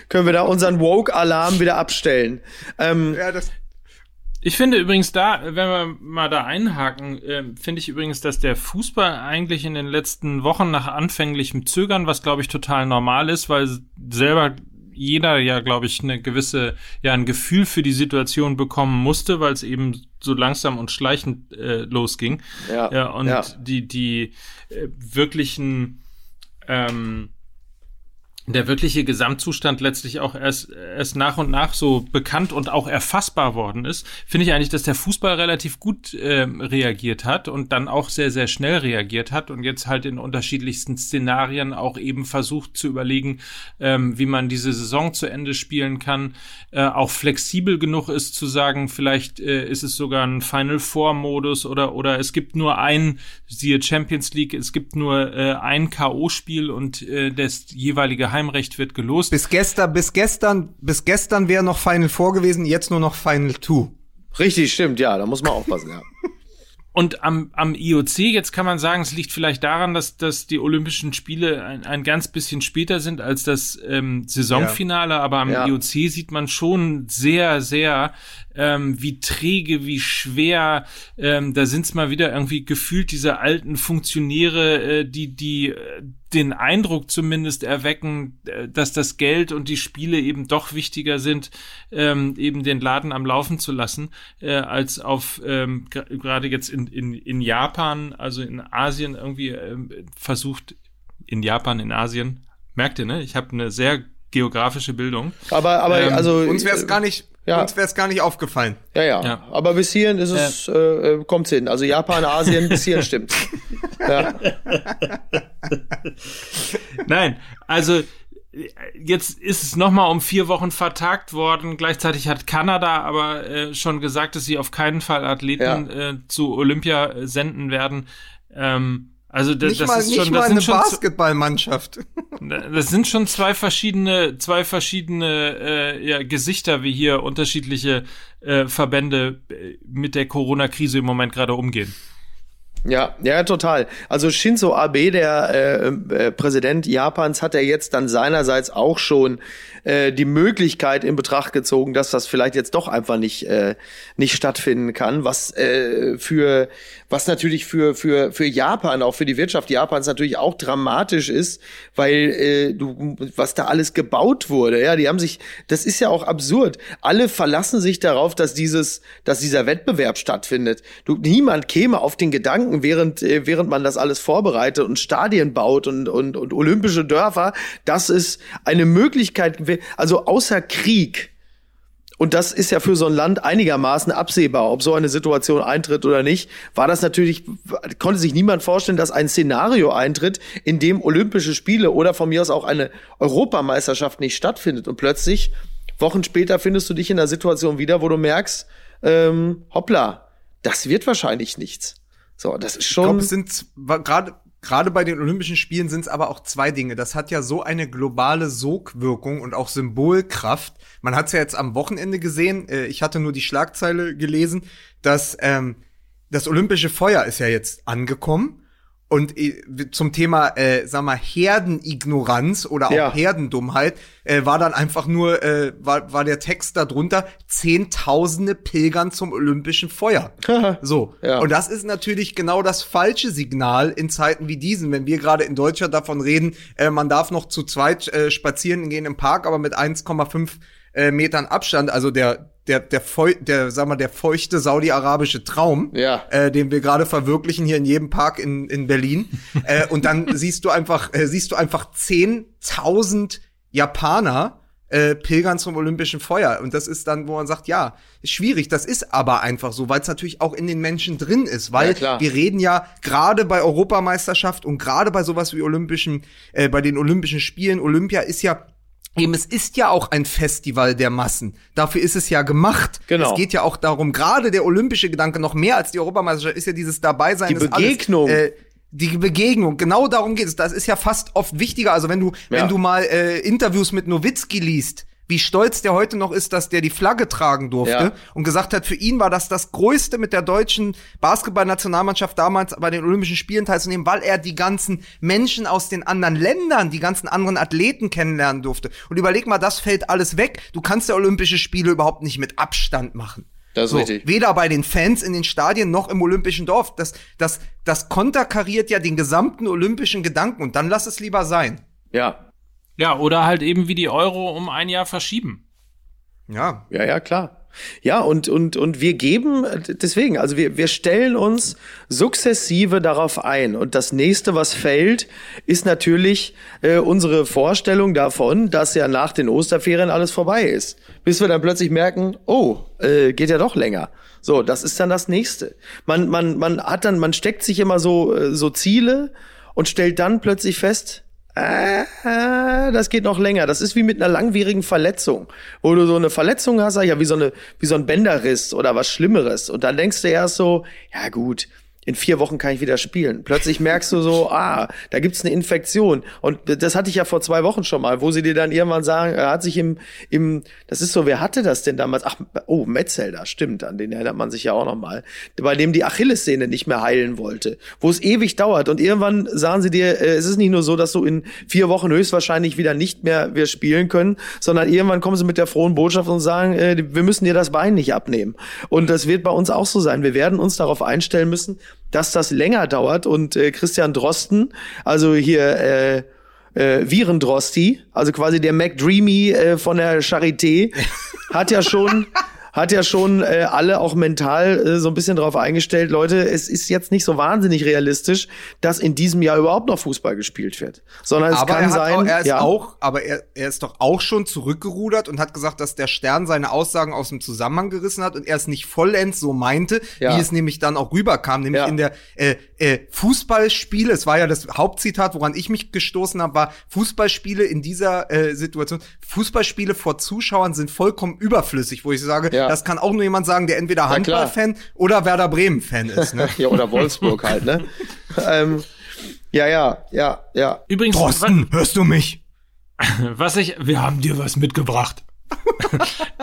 Speaker 2: können wir da unseren Woke-Alarm wieder abstellen? Ähm,
Speaker 1: ja, das ich finde übrigens da, wenn wir mal da einhaken, äh, finde ich übrigens, dass der Fußball eigentlich in den letzten Wochen nach anfänglichem Zögern, was glaube ich total normal ist, weil selber jeder ja, glaube ich, eine gewisse, ja, ein Gefühl für die Situation bekommen musste, weil es eben so langsam und schleichend äh, losging. Ja, ja und ja. die, die äh, wirklichen ähm, der wirkliche Gesamtzustand letztlich auch erst, erst nach und nach so bekannt und auch erfassbar worden ist, finde ich eigentlich, dass der Fußball relativ gut äh, reagiert hat und dann auch sehr, sehr schnell reagiert hat und jetzt halt in unterschiedlichsten Szenarien auch eben versucht zu überlegen, ähm, wie man diese Saison zu Ende spielen kann, äh, auch flexibel genug ist zu sagen, vielleicht äh, ist es sogar ein Final Four Modus oder, oder es gibt nur ein, siehe Champions League, es gibt nur äh, ein K.O.-Spiel und äh, das jeweilige Heim Heimrecht wird gelost.
Speaker 3: Bis gestern, bis gestern, bis gestern wäre noch Final 4 gewesen, jetzt nur noch Final 2.
Speaker 2: Richtig, stimmt, ja, da muss man aufpassen, ja.
Speaker 1: Und am, am IOC, jetzt kann man sagen, es liegt vielleicht daran, dass, dass die Olympischen Spiele ein, ein ganz bisschen später sind als das ähm, Saisonfinale, ja. aber am ja. IOC sieht man schon sehr, sehr, ähm, wie träge, wie schwer, ähm, da sind's mal wieder irgendwie gefühlt diese alten Funktionäre, äh, die, die äh, den Eindruck zumindest erwecken, äh, dass das Geld und die Spiele eben doch wichtiger sind, ähm, eben den Laden am Laufen zu lassen, äh, als auf ähm, gerade jetzt in, in, in Japan, also in Asien irgendwie ähm, versucht, in Japan, in Asien, merkt ihr, ne? Ich habe eine sehr geografische Bildung.
Speaker 2: Aber, aber ähm, also
Speaker 3: uns wäre es gar nicht ja. Uns wäre es gar nicht aufgefallen.
Speaker 2: Ja, ja, ja. Aber bis hierhin ist es, äh, äh kommt's hin. Also Japan, Asien, bis hierhin stimmt. Ja.
Speaker 1: Nein, also jetzt ist es nochmal um vier Wochen vertagt worden. Gleichzeitig hat Kanada aber äh, schon gesagt, dass sie auf keinen Fall Athleten ja. äh, zu Olympia senden werden. Ähm, also das,
Speaker 3: nicht
Speaker 1: das
Speaker 3: mal,
Speaker 1: ist
Speaker 3: schon,
Speaker 1: nicht
Speaker 3: das mal eine Basketballmannschaft.
Speaker 1: Das sind schon zwei verschiedene, zwei verschiedene äh, ja, Gesichter, wie hier unterschiedliche äh, Verbände äh, mit der Corona-Krise im Moment gerade umgehen.
Speaker 2: Ja, ja, total. Also Shinzo Abe, der äh, äh, Präsident Japans, hat er jetzt dann seinerseits auch schon äh, die Möglichkeit in Betracht gezogen, dass das vielleicht jetzt doch einfach nicht äh, nicht stattfinden kann, was äh, für was natürlich für für für Japan auch für die Wirtschaft Japans natürlich auch dramatisch ist, weil äh, du was da alles gebaut wurde, ja, die haben sich das ist ja auch absurd. Alle verlassen sich darauf, dass dieses dass dieser Wettbewerb stattfindet. Du niemand käme auf den Gedanken während, äh, während man das alles vorbereitet und Stadien baut und, und, und olympische Dörfer, dass es eine Möglichkeit, also außer Krieg, und das ist ja für so ein Land einigermaßen absehbar, ob so eine Situation eintritt oder nicht. War das natürlich, konnte sich niemand vorstellen, dass ein Szenario eintritt, in dem Olympische Spiele oder von mir aus auch eine Europameisterschaft nicht stattfindet. Und plötzlich, Wochen später, findest du dich in einer Situation wieder, wo du merkst, ähm, hoppla, das wird wahrscheinlich nichts. So, das ist schon. Ich
Speaker 3: glaube, es sind gerade Gerade bei den Olympischen Spielen sind es aber auch zwei Dinge. Das hat ja so eine globale Sogwirkung und auch Symbolkraft. Man hat es ja jetzt am Wochenende gesehen. Äh, ich hatte nur die Schlagzeile gelesen, dass ähm, das olympische Feuer ist ja jetzt angekommen und äh, zum Thema, äh, sag mal, Herdenignoranz oder auch ja. Herdendummheit äh, war dann einfach nur, äh, war, war der Text darunter, Zehntausende pilgern zum olympischen Feuer. so. Ja. Und das ist natürlich genau das falsche Signal in Zeiten wie diesen, wenn wir gerade in Deutschland davon reden, äh, man darf noch zu zweit äh, spazieren gehen im Park, aber mit 1,5 äh, Metern Abstand, also der der der Feu der sag mal der feuchte saudi-arabische Traum,
Speaker 2: ja.
Speaker 3: äh, den wir gerade verwirklichen hier in jedem Park in in Berlin. äh, und dann siehst du einfach äh, siehst du einfach 10.000 Japaner äh, pilgern zum Olympischen Feuer. Und das ist dann, wo man sagt, ja, ist schwierig. Das ist aber einfach so, weil es natürlich auch in den Menschen drin ist. Weil ja, wir reden ja gerade bei Europameisterschaft und gerade bei sowas wie Olympischen, äh, bei den Olympischen Spielen, Olympia ist ja Eben, es ist ja auch ein Festival der Massen. Dafür ist es ja gemacht.
Speaker 2: Genau.
Speaker 3: Es geht ja auch darum, gerade der olympische Gedanke noch mehr als die Europameisterschaft ist ja dieses Dabeisein.
Speaker 2: Die Begegnung. Alles, äh,
Speaker 3: die Begegnung, genau darum geht es. Das ist ja fast oft wichtiger. Also wenn du, ja. wenn du mal äh, Interviews mit Nowitzki liest, wie stolz der heute noch ist, dass der die Flagge tragen durfte ja. und gesagt hat, für ihn war das das Größte mit der deutschen Basketballnationalmannschaft damals bei den Olympischen Spielen teilzunehmen, weil er die ganzen Menschen aus den anderen Ländern, die ganzen anderen Athleten kennenlernen durfte. Und überleg mal, das fällt alles weg. Du kannst ja Olympische Spiele überhaupt nicht mit Abstand machen.
Speaker 2: Das ist so, richtig.
Speaker 3: Weder bei den Fans in den Stadien noch im Olympischen Dorf. Das, das, das konterkariert ja den gesamten olympischen Gedanken und dann lass es lieber sein.
Speaker 2: Ja,
Speaker 1: ja, oder halt eben wie die Euro um ein Jahr verschieben.
Speaker 2: Ja. Ja, ja, klar. Ja, und, und, und wir geben, deswegen, also wir, wir stellen uns sukzessive darauf ein. Und das nächste, was fällt, ist natürlich äh, unsere Vorstellung davon, dass ja nach den Osterferien alles vorbei ist. Bis wir dann plötzlich merken, oh, äh, geht ja doch länger. So, das ist dann das nächste. Man, man, man hat dann, man steckt sich immer so, äh, so Ziele und stellt dann plötzlich fest, äh, das geht noch länger. Das ist wie mit einer langwierigen Verletzung, wo du so eine Verletzung hast, ja, wie so eine, wie so ein Bänderriss oder was Schlimmeres. Und dann denkst du erst so, ja gut, in vier Wochen kann ich wieder spielen. Plötzlich merkst du so, ah, da gibt's eine Infektion. Und das hatte ich ja vor zwei Wochen schon mal, wo sie dir dann irgendwann sagen, er hat sich im, im, das ist so, wer hatte das denn damals? Ach, oh, Metzelder, stimmt, an den erinnert man sich ja auch noch mal. Bei dem die Achillessehne nicht mehr heilen wollte, wo es ewig dauert. Und irgendwann sagen sie dir, äh, es ist nicht nur so, dass du in vier Wochen höchstwahrscheinlich wieder nicht mehr wir spielen können, sondern irgendwann kommen sie mit der frohen Botschaft und sagen, äh, wir müssen dir das Bein nicht abnehmen. Und das wird bei uns auch so sein. Wir werden uns darauf einstellen müssen, dass das länger dauert. Und äh, Christian Drosten, also hier äh, äh, Virendrosti, also quasi der McDreamy äh, von der Charité, hat ja schon hat ja schon äh, alle auch mental äh, so ein bisschen darauf eingestellt, Leute, es ist jetzt nicht so wahnsinnig realistisch, dass in diesem Jahr überhaupt noch Fußball gespielt wird. Sondern es aber kann sein,
Speaker 3: auch, er ist ja. auch, aber er, er ist doch auch schon zurückgerudert und hat gesagt, dass der Stern seine Aussagen aus dem Zusammenhang gerissen hat und er es nicht vollends so meinte, ja. wie es nämlich dann auch rüberkam, nämlich ja. in der äh, äh, Fußballspiele, es war ja das Hauptzitat, woran ich mich gestoßen habe, war Fußballspiele in dieser äh, Situation, Fußballspiele vor Zuschauern sind vollkommen überflüssig, wo ich sage, ja. das kann auch nur jemand sagen, der entweder Handball-Fan oder Werder Bremen-Fan ist. Ne?
Speaker 2: ja, oder Wolfsburg halt, ne? ähm, ja, ja, ja, ja.
Speaker 3: Übrigens, Thorsten, hörst du mich?
Speaker 1: Was ich, wir haben dir was mitgebracht.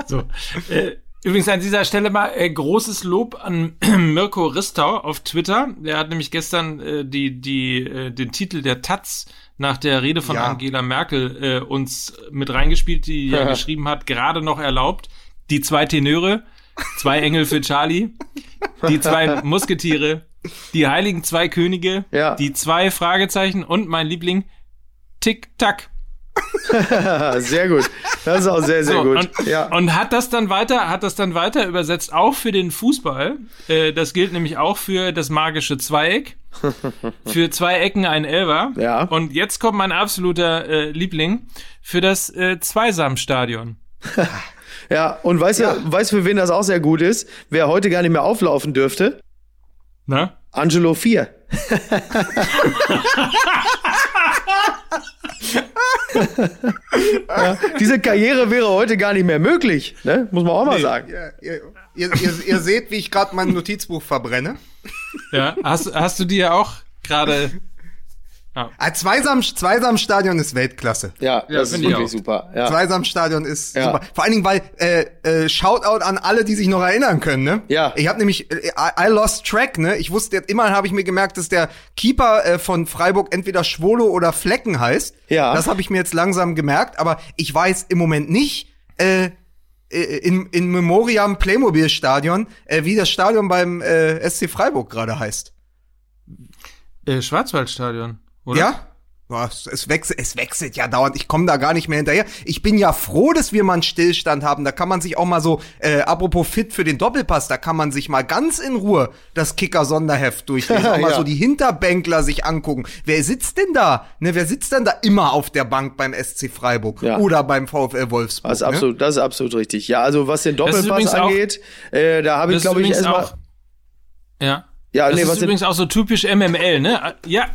Speaker 1: so, äh, Übrigens an dieser Stelle mal äh, großes Lob an Mirko Ristau auf Twitter. Der hat nämlich gestern äh, die, die, äh, den Titel der Taz nach der Rede von ja. Angela Merkel äh, uns mit reingespielt, die ja geschrieben hat, gerade noch erlaubt. Die zwei Tenöre, zwei Engel für Charlie, die zwei Musketiere, die heiligen zwei Könige,
Speaker 2: ja.
Speaker 1: die zwei Fragezeichen und mein Liebling, Tick-Tack.
Speaker 2: sehr gut. Das ist auch sehr, sehr
Speaker 1: So,
Speaker 2: gut.
Speaker 1: Und,
Speaker 2: ja.
Speaker 1: und hat das dann weiter, hat das dann weiter übersetzt auch für den Fußball. Äh, das gilt nämlich auch für das magische Zweieck. für zwei Ecken ein Elber.
Speaker 2: Ja.
Speaker 1: Und jetzt kommt mein absoluter äh, Liebling für das äh, Zweisamstadion.
Speaker 2: Ja, und weißt du, weißt für wen das auch sehr gut ist? Wer heute gar nicht mehr auflaufen dürfte?
Speaker 1: Ne?
Speaker 2: Angelo 4. ja, diese Karriere wäre heute gar nicht mehr möglich, ne? muss man auch mal sagen.
Speaker 3: Ja, ihr, ihr, ihr, ihr seht, wie ich gerade mein Notizbuch verbrenne.
Speaker 1: Ja. Hast, hast du dir auch gerade.
Speaker 3: Ein Zweisam, Zweisamstadion ist Weltklasse.
Speaker 2: Ja,
Speaker 1: Ja,
Speaker 2: das ist
Speaker 1: finde ich
Speaker 2: wirklich
Speaker 1: auch.
Speaker 2: super. Ja.
Speaker 3: Zweisamstadion ist
Speaker 2: Ja.
Speaker 3: super. Vor allen Dingen, weil äh, äh, Shoutout an alle, die sich noch erinnern können. Ne?
Speaker 2: Ja.
Speaker 3: Ich habe nämlich äh, I, I lost track. Ne? Ich wusste jetzt immer, habe ich mir gemerkt, dass der Keeper äh, von Freiburg entweder Schwolo oder Flecken heißt.
Speaker 2: Ja.
Speaker 3: Das habe ich mir jetzt langsam gemerkt. Aber ich weiß im Moment nicht. Äh, äh, in, in Memoriam Playmobil Stadion, äh, wie das Stadion beim äh, SC Freiburg gerade heißt.
Speaker 1: Äh, Schwarzwaldstadion, oder?
Speaker 3: Ja? Es- wechselt, es wechselt ja dauernd. Ich komme da gar nicht mehr hinterher. Ich bin ja froh, dass wir mal einen Stillstand haben. Da kann man sich auch mal so, äh, apropos fit für den Doppelpass, da kann man sich mal ganz in Ruhe das Kicker-Sonderheft durchlesen. auch mal
Speaker 2: Ja.
Speaker 3: so die Hinterbänkler sich angucken. Wer sitzt denn da? Ne, wer sitzt denn da immer auf der Bank beim SC Freiburg
Speaker 2: Ja.
Speaker 3: oder beim VfL Wolfsburg?
Speaker 2: Das ist,
Speaker 3: ne?
Speaker 2: absolut, das ist absolut richtig. Ja, also was den Doppelpass
Speaker 1: übrigens auch-
Speaker 2: angeht, äh, da habe ich, glaube ich,
Speaker 1: übrigens
Speaker 2: erstmal.
Speaker 1: auch. Ja.
Speaker 2: Ja,
Speaker 1: Das
Speaker 2: nee,
Speaker 1: ist übrigens auch so typisch MML, ne? Ja.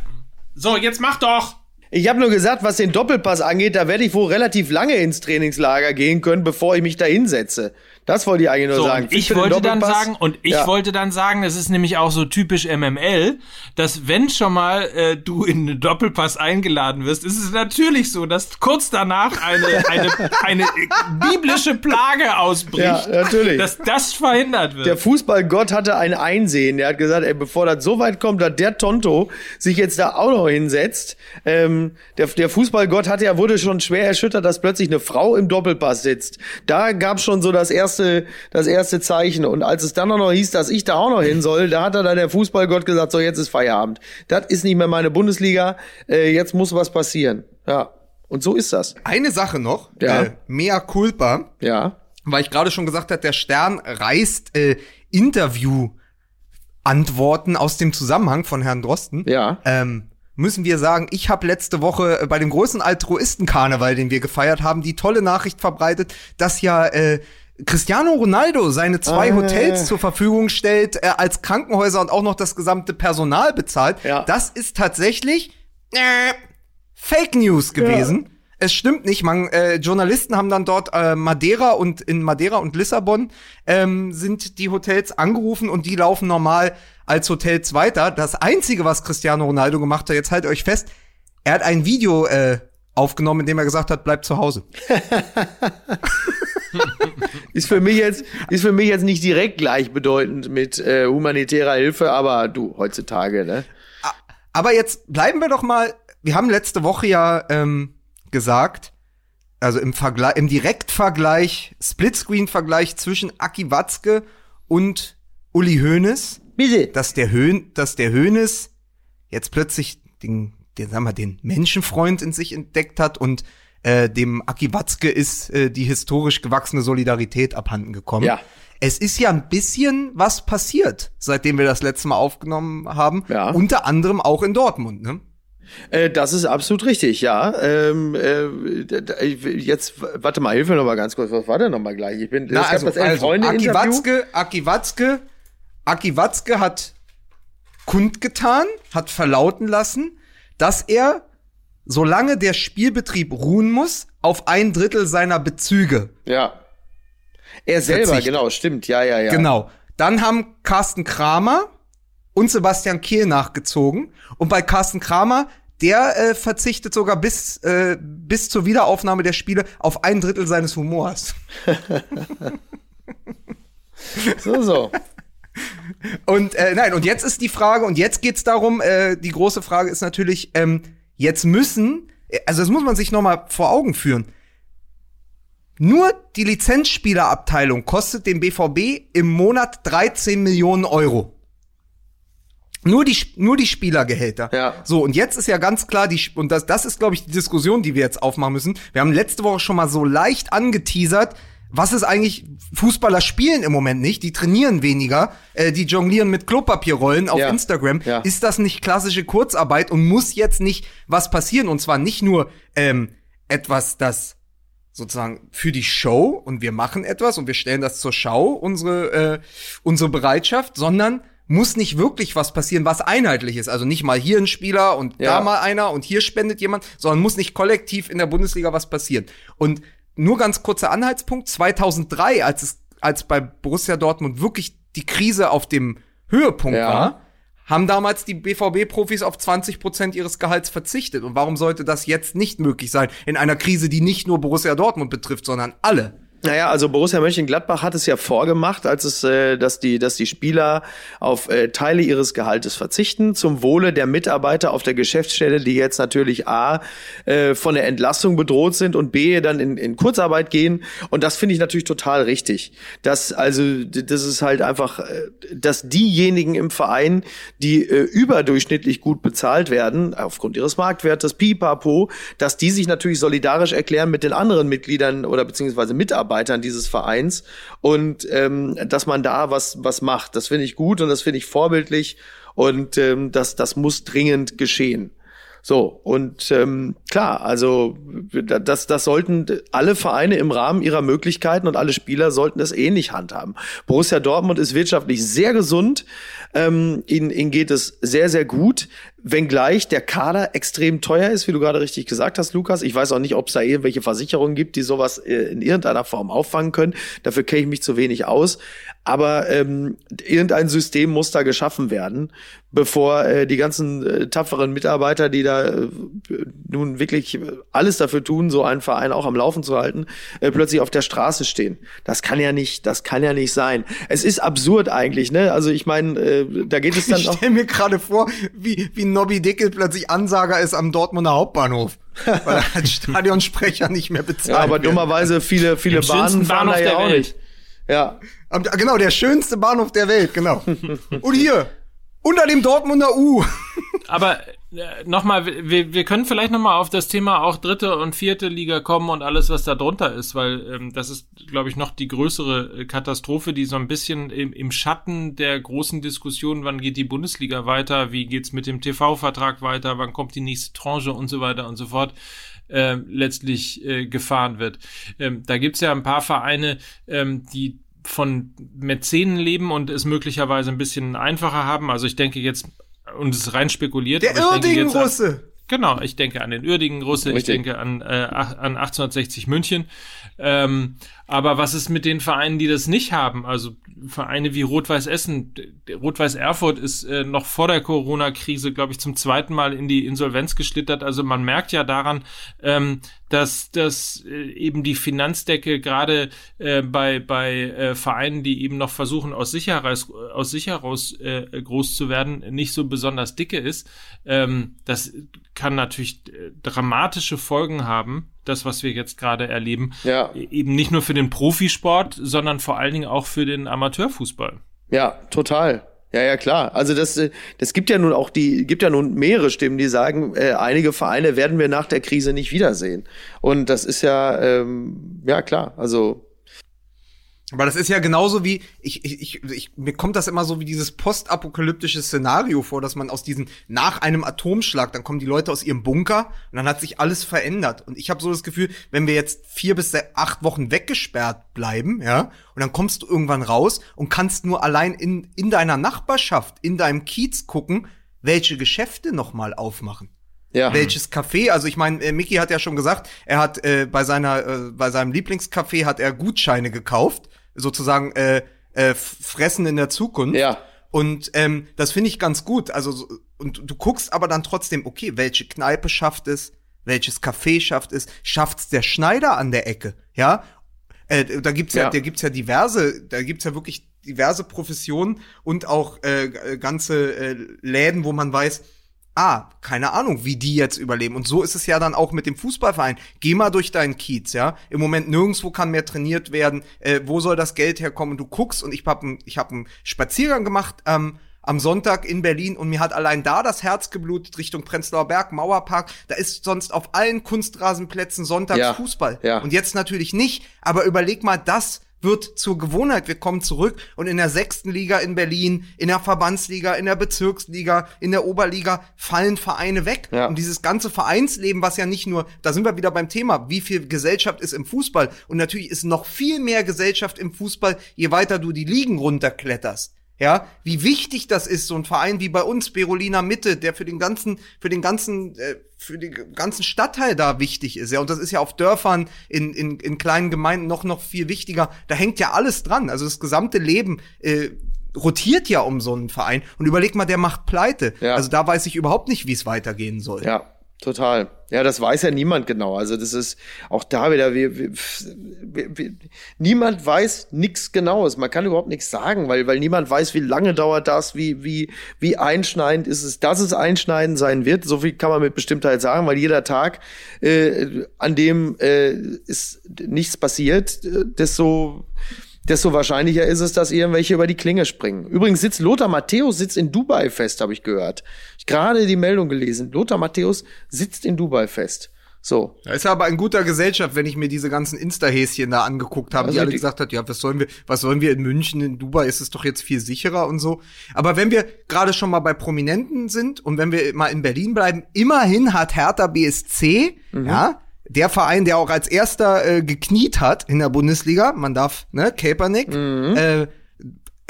Speaker 1: So, jetzt mach doch!
Speaker 2: ich habe nur gesagt, was den Doppelpass angeht, da werde ich wohl relativ lange ins Trainingslager gehen können, bevor ich mich da hinsetze. Das wollte ich eigentlich nur
Speaker 1: So,
Speaker 2: sagen.
Speaker 1: ich wollte dann sagen, und ich
Speaker 2: Ja.
Speaker 1: wollte dann sagen, das ist nämlich auch so typisch MML, dass wenn schon mal äh, du in den Doppelpass eingeladen wirst, ist es natürlich so, dass kurz danach eine, eine, eine biblische Plage ausbricht.
Speaker 2: Ja, natürlich.
Speaker 1: Dass das verhindert wird.
Speaker 2: Der Fußballgott hatte ein Einsehen. Der hat gesagt, ey, bevor das so weit kommt, dass der Tonto sich jetzt da auch noch hinsetzt. Ähm, der, der Fußballgott hatte ja, wurde schon schwer erschüttert, dass plötzlich eine Frau im Doppelpass sitzt. Da gab schon so das erste, das erste Zeichen. Und als es dann auch noch hieß, dass ich da auch noch hin soll, da hat er dann der Fußballgott gesagt, so jetzt ist Feierabend. Das ist nicht mehr meine Bundesliga. Äh, jetzt muss was passieren. Ja. Und so ist das.
Speaker 3: Eine Sache noch,
Speaker 2: Ja.
Speaker 3: äh, mea culpa.
Speaker 2: Ja.
Speaker 3: weil ich gerade schon gesagt habe, der Stern reißt äh, Interview-Antworten aus dem Zusammenhang von Herrn Drosten.
Speaker 2: Ja.
Speaker 3: Ähm, müssen wir sagen, ich habe letzte Woche äh, bei dem großen Altruistenkarneval, den wir gefeiert haben, die tolle Nachricht verbreitet, dass ja äh, Cristiano Ronaldo seine zwei
Speaker 2: Ah.
Speaker 3: Hotels zur Verfügung stellt, äh, als Krankenhäuser und auch noch das gesamte Personal bezahlt.
Speaker 2: Ja.
Speaker 3: Das ist tatsächlich äh, Fake News gewesen. Es stimmt nicht. Man, äh, Journalisten haben dann dort äh, Madeira und in Madeira und Lissabon ähm, sind die Hotels angerufen und die laufen normal als Hotels weiter. Das einzige, was Cristiano Ronaldo gemacht hat, jetzt haltet euch fest, er hat ein Video äh, aufgenommen, in dem er gesagt hat, bleibt zu Hause.
Speaker 2: Ist für mich jetzt, ist für mich jetzt nicht direkt gleichbedeutend mit äh, humanitärer Hilfe, aber du, heutzutage, ne?
Speaker 3: Aber jetzt bleiben wir doch mal. Wir haben letzte Woche ja ähm, gesagt, also im Vergleich, im Direktvergleich, Splitscreen-Vergleich zwischen Aki Watzke und Uli Hoeneß,
Speaker 2: Bitte.
Speaker 3: dass der Höhn, dass der Hoeneß jetzt plötzlich den, den, sagen wir, den Menschenfreund in sich entdeckt hat und äh, dem Aki Watzke ist äh, die historisch gewachsene Solidarität abhanden gekommen.
Speaker 2: Ja.
Speaker 3: Es ist ja ein bisschen was passiert, seitdem wir das letzte Mal aufgenommen haben.
Speaker 2: Ja.
Speaker 3: Unter anderem auch in Dortmund, ne?
Speaker 2: Äh, das ist absolut richtig, ja. Ähm, äh, jetzt, warte mal, hilf mir noch mal ganz kurz. Was war denn noch mal gleich? Ich bin,
Speaker 3: Na,
Speaker 2: gab
Speaker 3: also,
Speaker 2: das
Speaker 3: also Aki. Watzke, Aki Watzke, Aki Watzke hat kundgetan, hat verlauten lassen, dass er, solange der Spielbetrieb ruhen muss, auf ein Drittel seiner Bezüge.
Speaker 2: Ja. Er selber,
Speaker 3: Verzichtet.
Speaker 2: genau, stimmt, ja, ja, ja.
Speaker 3: Genau. Dann haben Carsten Kramer und Sebastian Kehl nachgezogen. Und bei Carsten Kramer, der äh, verzichtet sogar bis, äh, bis zur Wiederaufnahme der Spiele auf ein Drittel seines Humors.
Speaker 2: So, so.
Speaker 3: Und äh, nein, und jetzt ist die Frage, und jetzt geht's darum, äh, die große Frage ist natürlich, ähm, jetzt müssen, also das muss man sich noch mal vor Augen führen. Nur die Lizenzspielerabteilung kostet dem BVB im Monat 13 Millionen Euro. Nur die, nur die Spielergehälter.
Speaker 2: Ja.
Speaker 3: So, und jetzt ist ja ganz klar, die, und das, das ist, glaube ich, die Diskussion, die wir jetzt aufmachen müssen. Wir haben letzte Woche schon mal so leicht angeteasert, was ist eigentlich, Fußballer spielen im Moment nicht, die trainieren weniger, äh, die jonglieren mit Klopapierrollen auf
Speaker 2: Ja.
Speaker 3: Instagram.
Speaker 2: Ja.
Speaker 3: Ist das nicht klassische Kurzarbeit und muss jetzt nicht was passieren? Und zwar nicht nur ähm, etwas, das sozusagen für die Show und wir machen etwas und wir stellen das zur Schau, unsere, äh, unsere Bereitschaft, sondern muss nicht wirklich was passieren, was einheitlich ist. Also nicht mal hier ein Spieler und
Speaker 2: Ja.
Speaker 3: da mal einer und hier spendet jemand, sondern muss nicht kollektiv in der Bundesliga was passieren. Und nur ganz kurzer Anhaltspunkt, 2003, als es, als bei Borussia Dortmund wirklich die Krise auf dem Höhepunkt
Speaker 2: Ja.
Speaker 3: war, haben damals die BVB-Profis auf 20 Prozent ihres Gehalts verzichtet. Und warum sollte das jetzt nicht möglich sein in einer Krise, die nicht nur Borussia Dortmund betrifft, sondern alle?
Speaker 2: Naja, also Borussia Mönchengladbach hat es ja vorgemacht, als es, äh, dass die, dass die Spieler auf äh, Teile ihres Gehaltes verzichten zum Wohle der Mitarbeiter auf der Geschäftsstelle, die jetzt natürlich a äh, von der Entlassung bedroht sind und b dann in, in Kurzarbeit gehen. Und das finde ich natürlich total richtig. Dass also das ist halt einfach, äh, dass diejenigen im Verein, die äh, überdurchschnittlich gut bezahlt werden aufgrund ihres Marktwertes, Pipapo, dass die sich natürlich solidarisch erklären mit den anderen Mitgliedern oder beziehungsweise Mitarbeitern dieses Vereins und ähm, dass man da was was macht. Das finde ich gut und das finde ich vorbildlich und ähm, das das muss dringend geschehen. So, und ähm, klar, also das, das sollten alle Vereine im Rahmen ihrer Möglichkeiten und alle Spieler sollten es ähnlich handhaben. Borussia Dortmund ist wirtschaftlich sehr gesund, ähm, ihnen, ihnen geht es sehr, sehr gut, wenngleich der Kader extrem teuer ist, wie du gerade richtig gesagt hast, Lukas. Ich weiß auch nicht, ob es da irgendwelche Versicherungen gibt, die sowas äh, in irgendeiner Form auffangen können. Dafür kenne ich mich zu wenig aus. Aber ähm, irgendein System muss da geschaffen werden, bevor äh, die ganzen äh, tapferen Mitarbeiter, die da äh, nun wirklich alles dafür tun, so einen Verein auch am Laufen zu halten, äh, plötzlich auf der Straße stehen. Das kann ja nicht, das kann ja nicht sein. Es ist absurd eigentlich, ne? Also ich meine, äh, da geht es dann
Speaker 3: Ich
Speaker 2: auch.
Speaker 3: stelle mir gerade vor, wie, wie Nobby Dickel plötzlich Ansager ist am Dortmunder Hauptbahnhof. weil er als Stadionsprecher nicht mehr bezahlt
Speaker 2: Ja, aber
Speaker 3: wird.
Speaker 2: dummerweise viele, viele
Speaker 1: Im
Speaker 2: Bahnen fahren
Speaker 1: Bahnhof
Speaker 2: da ja
Speaker 1: der
Speaker 2: auch
Speaker 1: Welt.
Speaker 2: nicht. Ja,
Speaker 3: Genau, der schönste Bahnhof der Welt, genau. Und hier, unter dem Dortmunder U.
Speaker 1: Aber nochmal, wir, wir können vielleicht nochmal auf das Thema auch dritte und vierte Liga kommen und alles, was da drunter ist, weil ähm, das ist, glaube ich, noch die größere äh, Katastrophe, die so ein bisschen im, im Schatten der großen Diskussion, wann geht die Bundesliga weiter, wie geht's mit dem TV-Vertrag weiter, wann kommt die nächste Tranche und so weiter und so fort, äh, letztlich äh, gefahren wird. Ähm, da gibt's ja ein paar Vereine, ähm, die von Mäzenen leben und es möglicherweise ein bisschen einfacher haben. Also ich denke jetzt, und es ist rein spekuliert.
Speaker 3: Der Irding-Russe.
Speaker 1: Genau, ich denke an den Uerdigen Russe, ich denke an, äh, an 1860 München. Ähm, aber was ist mit den Vereinen, die das nicht haben? Also Vereine wie Rot-Weiß Essen, Rot-Weiß Erfurt ist äh, noch vor der Corona-Krise, glaube ich, zum zweiten Mal in die Insolvenz geschlittert. Also man merkt ja daran, ähm, dass, dass äh, eben die Finanzdecke gerade äh, bei, bei äh, Vereinen, die eben noch versuchen, aus sich heraus, aus sich heraus äh, groß zu werden, nicht so besonders dicke ist. Ähm, das kann natürlich äh, dramatische Folgen haben, das, was wir jetzt gerade erleben.
Speaker 2: Ja.
Speaker 1: Eben nicht nur für den Profisport, sondern vor allen Dingen auch für den Amateurfußball.
Speaker 2: Ja, total. Ja, ja, klar. Also das, äh, das gibt ja nun auch die, gibt ja nun mehrere Stimmen, die sagen, äh, einige Vereine werden wir nach der Krise nicht wiedersehen. Und das ist ja, ähm, ja klar. Also
Speaker 3: Aber das ist ja genauso wie, ich, ich, ich, ich, mir kommt das immer so wie dieses postapokalyptische Szenario vor, dass man aus diesen, nach einem Atomschlag, dann kommen die Leute aus ihrem Bunker und dann hat sich alles verändert. Und ich habe so das Gefühl, wenn wir jetzt vier bis acht Wochen weggesperrt bleiben, ja, und dann kommst du irgendwann raus und kannst nur allein in, in deiner Nachbarschaft, in deinem Kiez gucken, welche Geschäfte nochmal aufmachen
Speaker 2: ja.
Speaker 3: welches Café. Also ich meine, äh, Mickey hat ja schon gesagt, er hat äh, bei seiner äh, bei seinem Lieblingscafé hat er Gutscheine gekauft, sozusagen äh, äh, Fressen in der Zukunft.
Speaker 2: Ja.
Speaker 3: Und ähm, das finde ich ganz gut. Also so- und du guckst aber dann trotzdem, okay, welche Kneipe schafft es, welches Café schafft es, schafft's der Schneider an der Ecke, ja? Äh, da gibt's ja,
Speaker 2: Ja.
Speaker 3: da gibt's ja diverse, da gibt's ja wirklich diverse Professionen und auch äh, g- ganze äh, Läden, wo man weiß, ah, keine Ahnung, wie die jetzt überleben. Und so ist es ja dann auch mit dem Fußballverein. Geh mal durch deinen Kiez, ja. Im Moment nirgendwo kann mehr trainiert werden. Äh, wo soll das Geld herkommen? Du guckst und ich habe ich hab einen Spaziergang gemacht ähm, am Sonntag in Berlin und mir hat allein da das Herz geblutet Richtung Prenzlauer Berg, Mauerpark. Da ist sonst auf allen Kunstrasenplätzen sonntags
Speaker 2: Ja,
Speaker 3: Fußball.
Speaker 2: ja.
Speaker 3: Und jetzt natürlich nicht. Aber überleg mal, das wird zur Gewohnheit. Wir kommen zurück und in der sechsten Liga in Berlin, in der Verbandsliga, in der Bezirksliga, in der Oberliga fallen Vereine weg.
Speaker 2: Ja.
Speaker 3: Und dieses ganze Vereinsleben, was ja nicht nur, da sind wir wieder beim Thema, wie viel Gesellschaft ist im Fußball. Und natürlich ist noch viel mehr Gesellschaft im Fußball, je weiter du die Ligen runterkletterst. Ja, wie wichtig das ist, so ein Verein wie bei uns, Berolina Mitte, der für den ganzen, für den ganzen, äh, für den ganzen Stadtteil da wichtig ist, ja. Und das ist ja auf Dörfern, in, in, in kleinen Gemeinden noch, noch viel wichtiger. Da hängt ja alles dran. Also das gesamte Leben, äh, rotiert ja um so einen Verein. Und überleg mal, der macht pleite.
Speaker 2: Ja.
Speaker 3: Also da weiß ich überhaupt nicht, wie es weitergehen soll.
Speaker 2: Ja, total. Ja, das weiß ja niemand genau. Also das ist auch da wieder, wir, wir, wir, niemand weiß nichts Genaues. Man kann überhaupt nichts sagen, weil, weil niemand weiß, wie lange dauert das, wie, wie, wie einschneidend ist es, dass es einschneidend sein wird. So viel kann man mit Bestimmtheit sagen, weil jeder Tag, äh, an dem äh, ist nichts passiert, äh, desto desto wahrscheinlicher ist es, dass irgendwelche über die Klinge springen. Übrigens sitzt Lothar Matthäus sitzt in Dubai fest, habe ich gehört. Ich gerade die Meldung gelesen. Lothar Matthäus sitzt in Dubai fest. So.
Speaker 3: Da ist er aber in guter Gesellschaft, wenn ich mir diese ganzen Insta-Häschen da angeguckt habe,
Speaker 2: Also
Speaker 3: die alle
Speaker 2: die-
Speaker 3: gesagt hat, ja, was sollen wir, was sollen wir in München, in Dubai ist es doch jetzt viel sicherer und so. Aber wenn wir gerade schon mal bei Prominenten sind und wenn wir mal in Berlin bleiben, immerhin hat Hertha BSC,
Speaker 2: Mhm.
Speaker 3: ja, der Verein, der auch als erster äh, gekniet hat in der Bundesliga, man darf, ne, Kaepernick,
Speaker 2: Mhm.
Speaker 3: äh,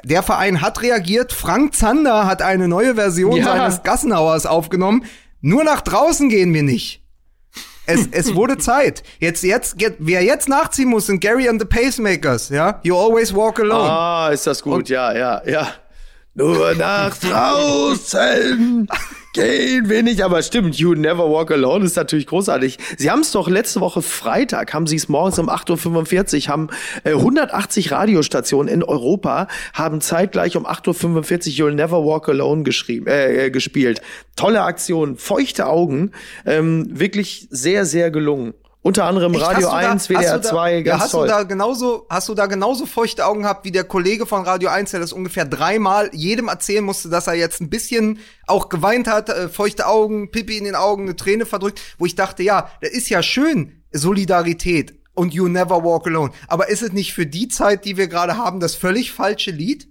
Speaker 3: der Verein hat reagiert. Frank Zander hat eine neue Version
Speaker 2: Ja.
Speaker 3: seines Gassenhauers aufgenommen. Nur nach draußen gehen wir nicht. Es, es wurde Zeit. Jetzt, jetzt, jetzt, wer jetzt nachziehen muss, sind Gary and the Pacemakers, ja? You always walk alone.
Speaker 2: Ah, ist das gut, ja, ja, ja. Nur nach draußen gehen wir nicht. Aber stimmt, You Never Walk Alone ist natürlich großartig. Sie haben es doch letzte Woche Freitag, haben Sie es morgens um 8.45 Uhr, haben äh, 180 Radiostationen in Europa, haben zeitgleich um 8.45 Uhr You'll Never Walk Alone geschrieben, äh, äh, gespielt. Tolle Aktion, feuchte Augen, ähm, wirklich sehr, sehr gelungen. Unter anderem
Speaker 3: Echt?
Speaker 2: Radio
Speaker 3: Hast du da-
Speaker 2: 1,
Speaker 3: hast du
Speaker 2: WDR
Speaker 3: da-
Speaker 2: 2,
Speaker 3: ja,
Speaker 2: ganz
Speaker 3: hast
Speaker 2: toll.
Speaker 3: Du da genauso, hast du da genauso feuchte Augen gehabt wie der Kollege von Radio 1, der das ungefähr dreimal jedem erzählen musste, dass er jetzt ein bisschen auch geweint hat, äh, feuchte Augen, Pipi in den Augen, eine Träne verdrückt, wo ich dachte, ja, das ist ja schön, Solidarität und You Never Walk Alone. Aber ist es nicht für die Zeit, die wir gerade haben, das völlig falsche Lied?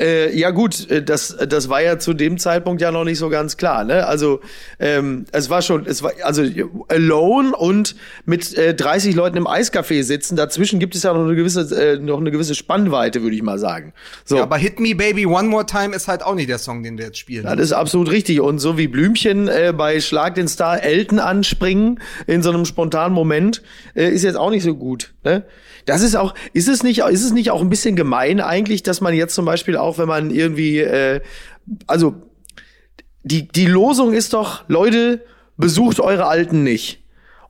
Speaker 2: Äh, ja gut, äh, das das war ja zu dem Zeitpunkt ja noch nicht so ganz klar, ne? Also ähm, es war schon, es war also alone und mit äh, 30 Leuten im Eiscafé sitzen. Dazwischen gibt es ja noch eine gewisse äh, noch eine gewisse Spannweite, würde ich mal sagen. So,
Speaker 3: Ja, aber Hit Me Baby One More Time ist halt auch nicht der Song, den wir jetzt spielen.
Speaker 2: das ist absolut richtig. Und so wie Blümchen äh, bei Schlag den Star Elton anspringen in so einem spontanen Moment, äh, ist jetzt auch nicht so gut. Ne? Das ist auch, ist es nicht, ist es nicht auch ein bisschen gemein eigentlich, dass man jetzt zum Beispiel auch, wenn man irgendwie, äh, also die, die Losung ist doch, Leute, besucht eure Alten nicht.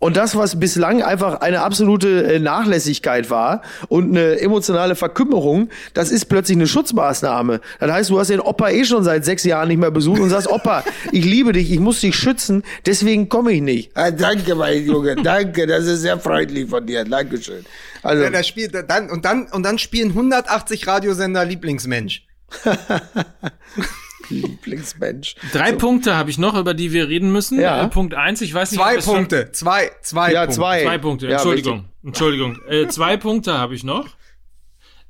Speaker 2: Und das, was bislang einfach eine absolute äh, Nachlässigkeit war und eine emotionale Verkümmerung, das ist plötzlich eine Schutzmaßnahme. Das heißt, du hast den Opa eh schon seit sechs Jahren nicht mehr besucht und sagst, Opa, ich liebe dich, ich muss dich schützen, deswegen komme ich nicht. Ah, danke, mein Junge, danke, das ist sehr freundlich von dir, Dankeschön. Also,
Speaker 3: Ja, da spielt dann und dann und dann spielen 180 Radiosender Lieblingsmensch.
Speaker 2: Lieblingsmensch.
Speaker 1: Drei Punkte habe ich noch, über die wir reden müssen.
Speaker 2: Ja.
Speaker 1: Äh, Punkt eins, ich weiß nicht,
Speaker 3: Zwei
Speaker 1: ob es schon-
Speaker 3: Punkte, zwei, zwei
Speaker 2: Ja,
Speaker 3: Punkte.
Speaker 2: zwei.
Speaker 1: Zwei Punkte,
Speaker 2: Ja,
Speaker 1: Entschuldigung.
Speaker 2: richtig.
Speaker 1: Entschuldigung. Äh, zwei Punkte habe ich noch.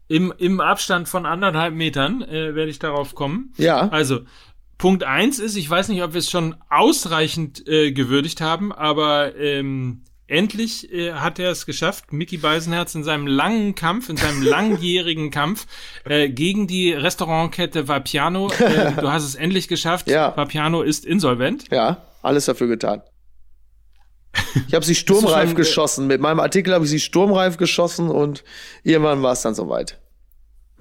Speaker 1: Im, Im Abstand von anderthalb Metern äh, werde ich darauf kommen.
Speaker 2: Ja.
Speaker 1: Also, Punkt eins ist, ich weiß nicht, ob wir es schon ausreichend äh, gewürdigt haben, aber ähm, endlich äh, hat er es geschafft, Mickey Beisenherz in seinem langen Kampf, in seinem langjährigen Kampf äh, gegen die Restaurantkette Vapiano. Äh, du hast es endlich geschafft.
Speaker 2: Ja.
Speaker 1: Vapiano ist insolvent.
Speaker 2: Ja, alles dafür getan. Ich habe sie sturmreif
Speaker 1: schon, äh,
Speaker 2: geschossen. Mit meinem Artikel habe ich sie sturmreif geschossen und irgendwann war es dann soweit.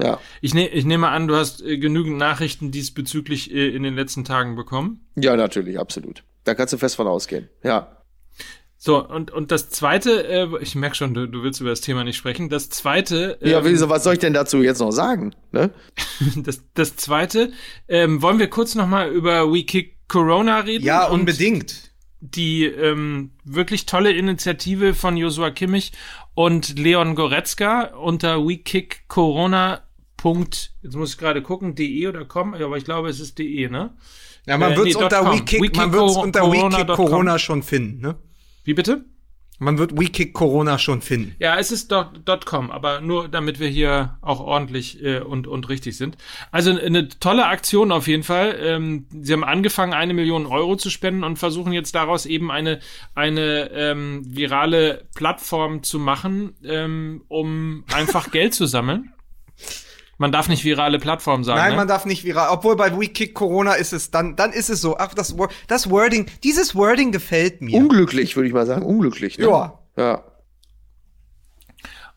Speaker 2: Ja.
Speaker 1: Ich, ne, ich nehme an, du hast äh, genügend Nachrichten diesbezüglich äh, in den letzten Tagen bekommen.
Speaker 2: Ja, natürlich, absolut. Da kannst du fest von ausgehen. Ja.
Speaker 1: So, und, und das zweite, äh, ich merke schon, du, du willst über das Thema nicht sprechen. Das zweite,
Speaker 2: Ja,
Speaker 1: ähm,
Speaker 2: wieso, was soll ich denn dazu jetzt noch sagen? Ne?
Speaker 1: das, das zweite, ähm, wollen wir kurz nochmal über We Kick Corona reden?
Speaker 3: Ja, unbedingt.
Speaker 1: Die ähm, wirklich tolle Initiative von Joshua Kimmich und Leon Goretzka unter Punkt, jetzt muss ich gerade gucken, de oder com, aber ich glaube, es ist de, ne?
Speaker 3: Ja, man
Speaker 1: Äh,
Speaker 3: wird's
Speaker 1: nee,
Speaker 3: unter. WeKick, man wird's unter
Speaker 1: Corona
Speaker 3: WeKick. Corona schon finden, ne?
Speaker 1: Wie bitte?
Speaker 3: Man wird WeKick Corona schon finden.
Speaker 1: Ja, es ist dot, dot .com, aber nur damit wir hier auch ordentlich äh, und, und richtig sind. Also eine tolle Aktion auf jeden Fall. Ähm, sie haben angefangen, eine Million Euro zu spenden und versuchen jetzt daraus eben eine, eine ähm, virale Plattform zu machen, ähm, um einfach Geld zu sammeln. Man darf nicht virale Plattform sagen.
Speaker 3: Nein,
Speaker 1: ne?
Speaker 3: man darf nicht viral. Obwohl bei WeKick Corona ist es dann, dann ist es so. Ach, das, das Wording, dieses Wording gefällt mir.
Speaker 2: Unglücklich, würde ich mal sagen. Unglücklich. Ne?
Speaker 3: Ja.
Speaker 2: Ja.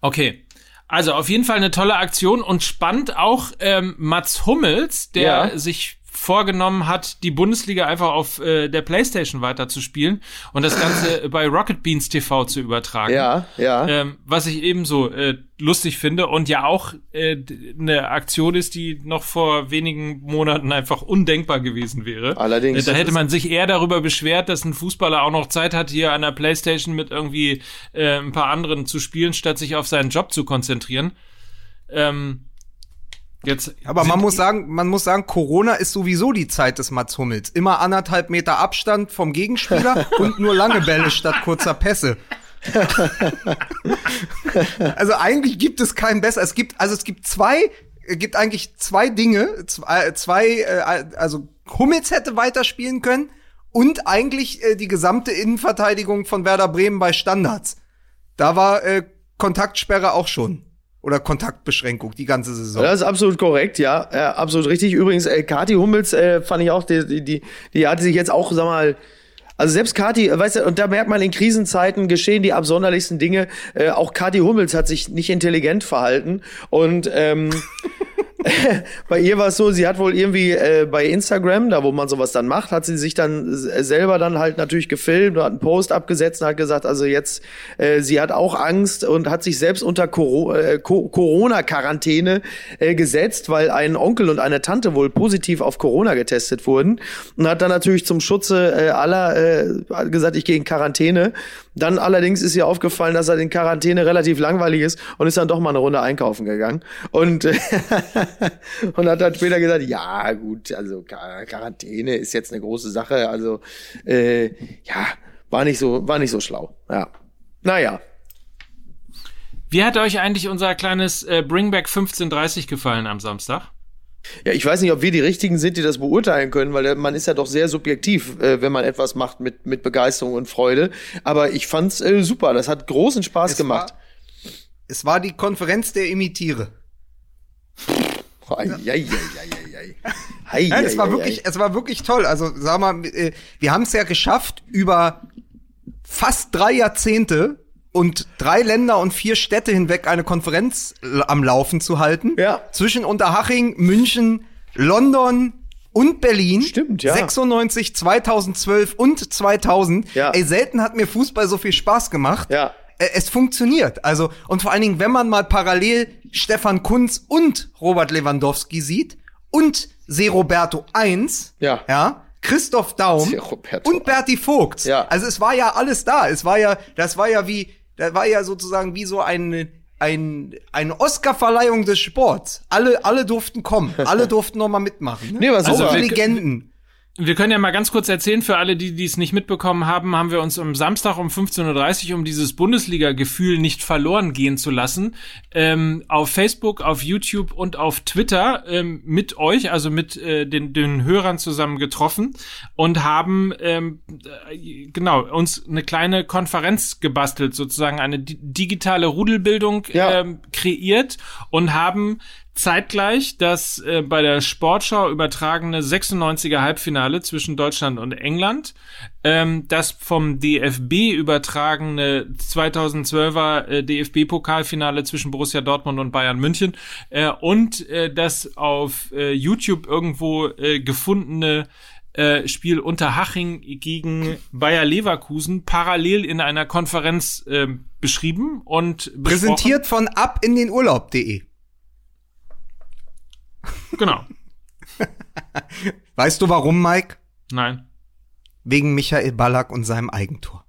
Speaker 1: Okay. Also auf jeden Fall eine tolle Aktion und spannend auch ähm, Mats Hummels, der
Speaker 2: Ja.
Speaker 1: sich vorgenommen hat, die Bundesliga einfach auf äh, der Playstation weiterzuspielen und das Ganze bei Rocket Beans TV zu übertragen.
Speaker 2: Ja, ja.
Speaker 1: Ähm, was ich ebenso äh, lustig finde und ja auch äh, eine Aktion ist, die noch vor wenigen Monaten einfach undenkbar gewesen wäre.
Speaker 2: Allerdings.
Speaker 1: Äh, da hätte man sich eher darüber beschwert, dass ein Fußballer auch noch Zeit hat, hier an der Playstation mit irgendwie äh, ein paar anderen zu spielen, statt sich auf seinen Job zu konzentrieren. Ähm, jetzt
Speaker 3: Aber man muss sagen, man muss sagen, Corona ist sowieso die Zeit des Mats Hummels. Immer anderthalb Meter Abstand vom Gegenspieler und nur lange Bälle statt kurzer Pässe. also eigentlich gibt es keinen besser. Es gibt, also es gibt zwei, es gibt eigentlich zwei Dinge, zwei, zwei äh, also Hummels hätte weiterspielen können und eigentlich äh, die gesamte Innenverteidigung von Werder Bremen bei Standards. Da war äh, Kontaktsperre auch schon. Oder Kontaktbeschränkung die ganze Saison.
Speaker 2: Das ist absolut korrekt, ja, ja absolut richtig. Übrigens, äh, Kati Hummels äh, fand ich auch, die, die, die, die hatte sich jetzt auch, sag mal, also selbst Kati, weißt du, und da merkt man, in Krisenzeiten geschehen die absonderlichsten Dinge. Äh, auch Kati Hummels hat sich nicht intelligent verhalten und ähm, bei ihr war es so, sie hat wohl irgendwie äh, bei Instagram, da wo man sowas dann macht, hat sie sich dann s- selber dann halt natürlich gefilmt und hat einen Post abgesetzt und hat gesagt, also jetzt, äh, sie hat auch Angst und hat sich selbst unter Coro äh, Co Corona-Quarantäne äh, gesetzt, weil ein Onkel und eine Tante wohl positiv auf Corona getestet wurden und hat dann natürlich zum Schutze äh, aller äh, gesagt, ich gehe in Quarantäne. Dann allerdings ist ihr aufgefallen, dass er in Quarantäne relativ langweilig ist und ist dann doch mal eine Runde einkaufen gegangen und und hat dann später gesagt, ja gut, also Quar- Quarantäne ist jetzt eine große Sache, also äh, ja, war nicht so, war nicht so schlau. Ja, naja.
Speaker 1: Wie hat euch eigentlich unser kleines äh, Bringback 1530 gefallen am Samstag?
Speaker 2: Ja, ich weiß nicht, ob wir die Richtigen sind, die das beurteilen können, weil man ist ja doch sehr subjektiv, äh, wenn man etwas macht mit, mit Begeisterung und Freude. Aber ich fand's äh, super, das hat großen Spaß
Speaker 3: Es
Speaker 2: gemacht.
Speaker 3: War, es war die Konferenz der Imitiere. Nein, es war wirklich, es war wirklich toll. Also sag mal, äh, wir haben es ja geschafft, über fast drei Jahrzehnte und drei Länder und vier Städte hinweg eine Konferenz l- am Laufen zu halten.
Speaker 2: Ja.
Speaker 3: Zwischen Unterhaching, München, London und Berlin.
Speaker 2: Stimmt, ja.
Speaker 3: 96, 2012 und 2000.
Speaker 2: Ja.
Speaker 3: Ey, selten hat mir Fußball so viel Spaß gemacht.
Speaker 2: Ja.
Speaker 3: Äh, Es funktioniert. Also, und vor allen Dingen, wenn man mal parallel Stefan Kunz und Robert Lewandowski sieht und Seroberto 1,
Speaker 2: Ja.
Speaker 3: ja, Christoph Daum und Berti Vogt.
Speaker 2: Ja.
Speaker 3: Also es war ja alles da. Es war ja, das war ja wie, das war ja sozusagen wie so eine, ein, eine Oscar-Verleihung des Sports. Alle, alle durften kommen. Alle durften noch mal mitmachen. Ne?
Speaker 2: Nee, super.
Speaker 3: die
Speaker 1: wir-
Speaker 3: Legenden.
Speaker 1: Wir können ja mal ganz kurz erzählen, für alle, die die es nicht mitbekommen haben, haben wir uns am Samstag um 15.30 Uhr, um dieses Bundesliga-Gefühl nicht verloren gehen zu lassen, ähm, auf Facebook, auf YouTube und auf Twitter ähm, mit euch, also mit äh, den, den Hörern zusammen getroffen und haben ähm, äh, genau uns eine kleine Konferenz gebastelt, sozusagen eine di digitale Rudelbildung
Speaker 2: Ja.
Speaker 1: ähm, kreiert und haben zeitgleich das äh, bei der Sportschau übertragene 96er Halbfinale zwischen Deutschland und England, ähm, das vom DFB übertragene 2012er äh, DFB-Pokalfinale zwischen Borussia Dortmund und Bayern München äh, und äh, das auf äh, YouTube irgendwo äh, gefundene äh, Spiel Unterhaching gegen Bayer Leverkusen parallel in einer Konferenz äh, beschrieben und.
Speaker 3: Präsentiert von ab in den Urlaub.de.
Speaker 1: Genau.
Speaker 3: Weißt du warum, Mike?
Speaker 1: Nein.
Speaker 3: Wegen Michael Ballack und seinem Eigentor.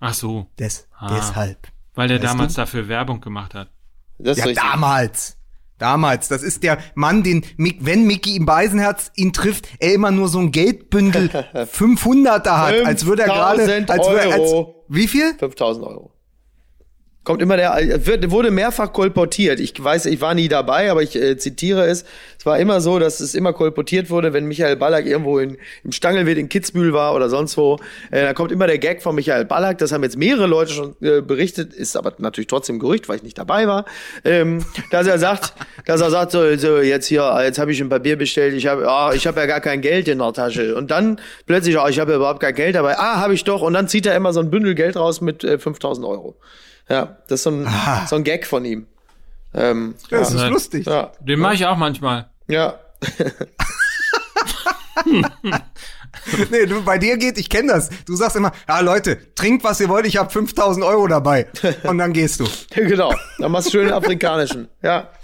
Speaker 1: Ach so,
Speaker 3: Des,
Speaker 1: Ah.
Speaker 3: Deshalb.
Speaker 1: weil der
Speaker 3: Weißt
Speaker 1: damals
Speaker 3: du?
Speaker 1: dafür Werbung gemacht hat.
Speaker 2: Das ist
Speaker 3: Ja,
Speaker 2: richtig.
Speaker 3: damals. Damals, das ist der Mann, den, wenn Mickey im Beisenherz ihn trifft, er immer nur so ein Geldbündel 500er hat, als würde er gerade,
Speaker 2: 5000
Speaker 3: als würde er, als,
Speaker 2: Euro.
Speaker 3: wie viel?
Speaker 2: 5000 Euro. Kommt immer der, wird, wurde mehrfach kolportiert. Ich weiß, ich war nie dabei, aber ich äh, zitiere es. Es war immer so, dass es immer kolportiert wurde, wenn Michael Ballack irgendwo in, im Stangelwirt in Kitzbühel war oder sonst wo. Äh, da kommt immer der Gag von Michael Ballack. Das haben jetzt mehrere Leute schon äh, berichtet, ist aber natürlich trotzdem Gerücht, weil ich nicht dabei war. Ähm, dass er sagt, dass er sagt, so, so jetzt hier, jetzt habe ich ein Papier bestellt, ich habe, ah, ich habe ja gar kein Geld in der Tasche. Und dann plötzlich, ah, ich habe ja überhaupt kein Geld dabei. Ah, habe ich doch. Und dann zieht er immer so ein Bündel Geld raus mit äh, 5000 Euro. Ja, das ist so ein,
Speaker 3: Aha.
Speaker 2: so ein Gag von ihm. Ähm,
Speaker 3: Das
Speaker 2: ja.
Speaker 3: ist lustig.
Speaker 2: Ja,
Speaker 1: Den mache ich auch manchmal.
Speaker 2: ja.
Speaker 3: Nee, du, bei dir geht, ich kenne das. Du sagst immer, ja Leute, trinkt was ihr wollt, ich habe 5000 Euro dabei. Und dann gehst du.
Speaker 2: genau. Dann machst du schön afrikanischen. Ja.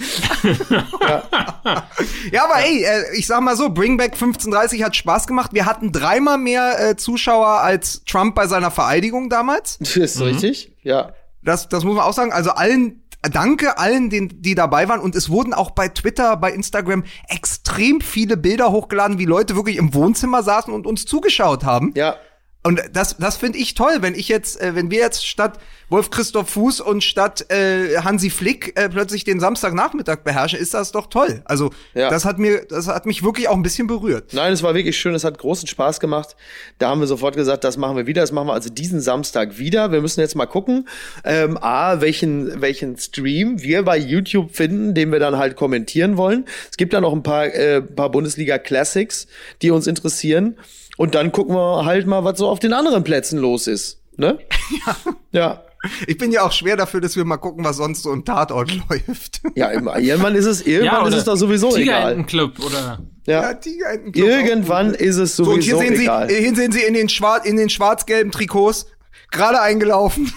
Speaker 3: Ja, aber ey, äh, ich sag mal so, Bring Back 1530 hat Spaß gemacht. Wir hatten dreimal mehr äh, Zuschauer als Trump bei seiner Vereidigung damals.
Speaker 2: Das ist richtig. Ja.
Speaker 3: Das, das muss man auch sagen. Also allen, danke allen, den, die dabei waren. Und es wurden auch bei Twitter, bei Instagram extrem viele Bilder hochgeladen, wie Leute wirklich im Wohnzimmer saßen und uns zugeschaut haben.
Speaker 2: Ja.
Speaker 3: Und das, das finde ich toll, wenn ich jetzt, äh, wenn wir jetzt statt Wolf Christoph Fuß und statt äh, Hansi Flick äh, plötzlich den Samstagnachmittag beherrschen, ist das doch toll. Also
Speaker 2: Ja.
Speaker 3: das hat mir, das hat mich wirklich auch ein bisschen berührt.
Speaker 2: Nein, es war wirklich schön, es hat großen Spaß gemacht. Da haben wir sofort gesagt, das machen wir wieder, das machen wir also diesen Samstag wieder. Wir müssen jetzt mal gucken, ähm, A, welchen, welchen Stream wir bei YouTube finden, den wir dann halt kommentieren wollen. Es gibt da noch ein paar, äh, paar Bundesliga Classics, die uns interessieren. Und dann gucken wir halt mal, was so auf den anderen Plätzen los ist. Ne? Ja. Ja.
Speaker 3: Ich bin ja auch schwer dafür, dass wir mal gucken, was sonst so im Tatort läuft.
Speaker 2: Ja, immer- irgendwann ist es, irgendwann ist
Speaker 1: oder
Speaker 2: es doch sowieso egal.
Speaker 1: Tigerentenclub oder
Speaker 2: Ja.
Speaker 3: Club
Speaker 2: Irgendwann ist es
Speaker 3: So, und
Speaker 2: sowieso
Speaker 3: hier sehen Sie,
Speaker 2: egal.
Speaker 3: äh, hier sehen Sie in den, schwarz, in den schwarz-gelben Trikots, gerade eingelaufen.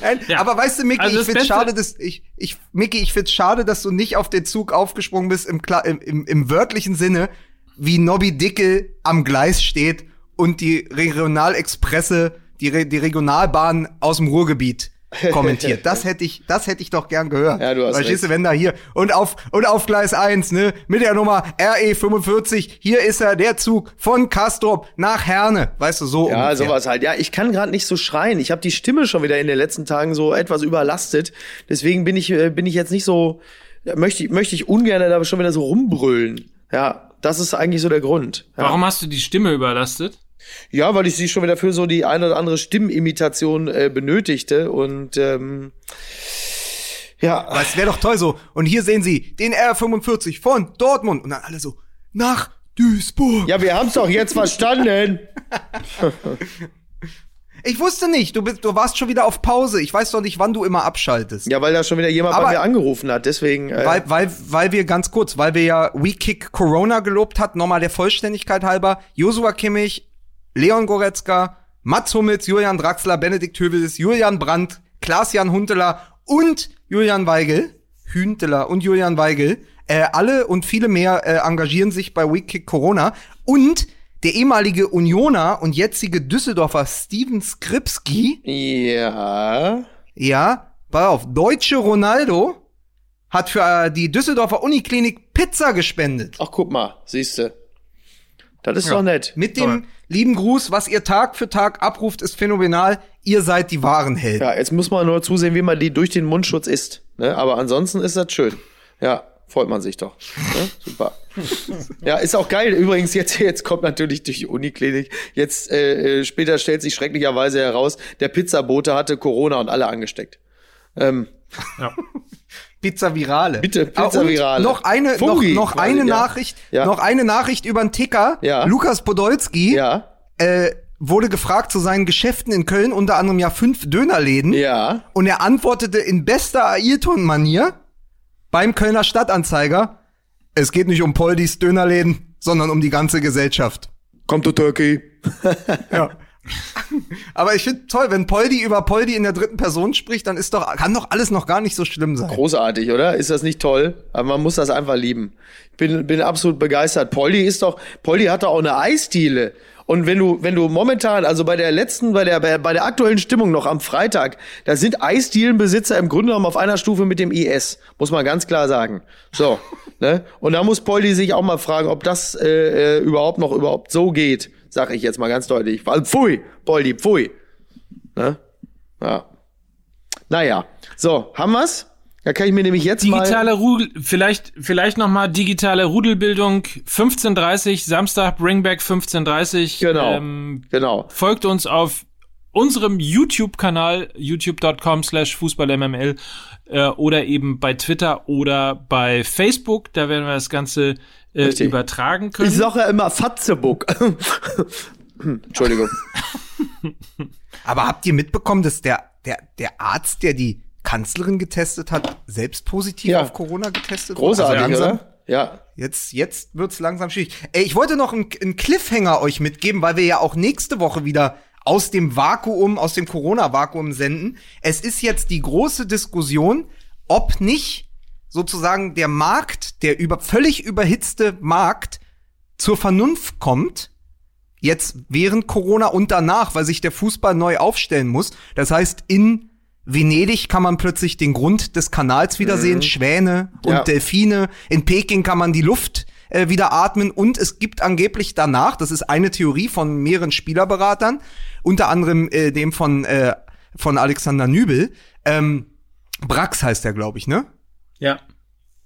Speaker 3: Nein,
Speaker 1: Ja.
Speaker 3: Aber weißt du, Micky,
Speaker 1: Also
Speaker 3: ich find's schade, dass ich, ich, Micky, ich find's schade, dass du nicht auf den Zug aufgesprungen bist im, im, im, im wörtlichen Sinne, wie Nobby Dickel am Gleis steht und die Regionalexpresse, die, Re die Regionalbahn aus dem Ruhrgebiet kommentiert. Das hätte ich, das hätte ich doch gern gehört.
Speaker 2: Ja, du hast
Speaker 3: Verstehst du, wenn da hier und auf und auf Gleis 1, ne, mit der Nummer RE45, hier ist er der Zug von Kastrop nach Herne, weißt du, so
Speaker 2: Ja,
Speaker 3: ungefähr.
Speaker 2: sowas halt. Ja, ich kann gerade nicht so schreien. Ich habe die Stimme schon wieder in den letzten Tagen so etwas überlastet. Deswegen bin ich äh, bin ich jetzt nicht so möchte ich möchte ich ungern da schon wieder so rumbrüllen. Ja, das ist eigentlich so der Grund. Ja,
Speaker 1: Warum hast du die Stimme überlastet?
Speaker 2: ja weil ich sie schon wieder für so die eine oder andere Stimmimitation äh, benötigte und ähm, ja,
Speaker 3: Aber es wäre doch toll so. Und hier sehen Sie den R45 von Dortmund und dann alle so nach Duisburg.
Speaker 2: ja, wir haben's doch jetzt verstanden.
Speaker 3: Ich wusste nicht, du bist du warst schon wieder auf Pause. Ich weiß doch nicht, wann du immer abschaltest.
Speaker 2: Ja, weil da schon wieder jemand
Speaker 3: Aber-
Speaker 2: bei mir angerufen hat. Deswegen äh,
Speaker 3: Weil, weil, weil wir ganz kurz, weil wir ja We Kick Corona gelobt hat, nochmal der Vollständigkeit halber, Joshua Kimmich, Leon Goretzka, Mats Hummels, Julian Draxler, Benedikt Hövedes, Julian Brandt, Klaas-Jan Hunteler und Julian Weigel, Hünteler und Julian Weigel, äh, alle und viele mehr äh, engagieren sich bei We Kick Corona und der ehemalige Unioner und jetzige Düsseldorfer Steven Skripski,
Speaker 2: ja,
Speaker 3: ja, pass auf, deutsche Ronaldo hat für äh, die Düsseldorfer Uniklinik Pizza gespendet.
Speaker 2: ach guck mal, siehste. Das ist
Speaker 3: Ja.
Speaker 2: doch nett.
Speaker 3: Mit dem
Speaker 1: Toll.
Speaker 3: lieben Gruß, was ihr Tag für Tag abruft, ist phänomenal. Ihr seid die wahren Helden.
Speaker 2: Ja, jetzt muss man nur zusehen, wie man die durch den Mundschutz isst. Ne? Aber ansonsten ist das schön. Ja, freut man sich doch. Ne? Super. ja, ist auch geil. Übrigens, jetzt, jetzt kommt natürlich durch die Uniklinik. Jetzt äh, äh, später stellt sich schrecklicherweise heraus, der Pizzabote hatte Corona und alle angesteckt. Ähm,
Speaker 1: Ja.
Speaker 3: Pizza Virale.
Speaker 2: Bitte,
Speaker 3: Ah,
Speaker 2: Pizza
Speaker 3: und
Speaker 2: Virale.
Speaker 3: Noch eine, noch,
Speaker 2: Fungi
Speaker 3: noch
Speaker 2: quasi,
Speaker 3: eine
Speaker 2: ja.
Speaker 3: Nachricht,
Speaker 2: Ja.
Speaker 3: noch eine Nachricht über den Ticker.
Speaker 2: Ja.
Speaker 3: Lukas Podolski
Speaker 2: ja,
Speaker 3: äh, wurde gefragt zu seinen Geschäften in Köln, unter anderem ja fünf Dönerläden.
Speaker 2: ja.
Speaker 3: Und er antwortete in bester Ayrton-Manier beim Kölner Stadtanzeiger, es geht nicht um Poldis Dönerläden, sondern um die ganze Gesellschaft.
Speaker 2: Kommt to Turkey.
Speaker 3: Ja. Aber ich finde toll, wenn Poldi über Poldi in der dritten Person spricht, dann ist doch, kann doch alles noch gar nicht so schlimm sein.
Speaker 2: Großartig, oder? Ist das nicht toll? Aber man muss das einfach lieben. Ich bin, bin absolut begeistert. Poldi ist doch, Poldi hat doch auch eine Eisdiele. Und wenn du, wenn du momentan, also bei der letzten, bei der, bei der aktuellen Stimmung noch am Freitag, da sind Eisdielenbesitzer im Grunde genommen auf einer Stufe mit dem IS, muss man ganz klar sagen. So, ne? Und da muss Poldi sich auch mal fragen, ob das äh, äh, überhaupt noch überhaupt so geht, sag ich jetzt mal ganz deutlich. Pfui, Poldi, pfui. Ne? Ja. Naja, so, haben wir's? Da kann ich mir nämlich jetzt
Speaker 1: digitale
Speaker 2: mal
Speaker 1: Rudel, vielleicht vielleicht noch mal digitale Rudelbildung 15:30 Samstag Bringback 15:30
Speaker 2: Genau.
Speaker 1: ähm,
Speaker 2: genau.
Speaker 1: folgt uns auf unserem YouTube-Kanal youtube.com slash fußballmml äh, oder eben bei Twitter oder bei Facebook. Da werden wir das Ganze äh,
Speaker 2: Richtig.
Speaker 1: übertragen können.
Speaker 2: Ich sage ja immer Fatzebuck. Entschuldigung.
Speaker 3: Aber habt ihr mitbekommen, dass der, der, der Arzt, der die Kanzlerin getestet hat, selbst positiv
Speaker 2: Ja.
Speaker 3: auf Corona getestet
Speaker 2: Großartig?
Speaker 3: Also langsam-
Speaker 2: oder? Ja.
Speaker 3: Jetzt, jetzt wird's langsam schwierig. Ey, ich wollte noch einen, einen Cliffhanger euch mitgeben, weil wir ja auch nächste Woche wieder aus dem Vakuum, aus dem Corona-Vakuum senden. Es ist jetzt die große Diskussion, ob nicht sozusagen der Markt, der über, völlig überhitzte Markt zur Vernunft kommt, jetzt während Corona und danach, weil sich der Fußball neu aufstellen muss. Das heißt, in Venedig kann man plötzlich den Grund des Kanals wiedersehen, Schwäne und
Speaker 2: Ja.
Speaker 3: Delfine. In Peking kann man die Luft äh, wieder atmen und es gibt angeblich danach, das ist eine Theorie von mehreren Spielerberatern, unter anderem äh, dem von äh, von Alexander Nübel, ähm, Brax heißt er, glaube ich, ne?
Speaker 1: ja.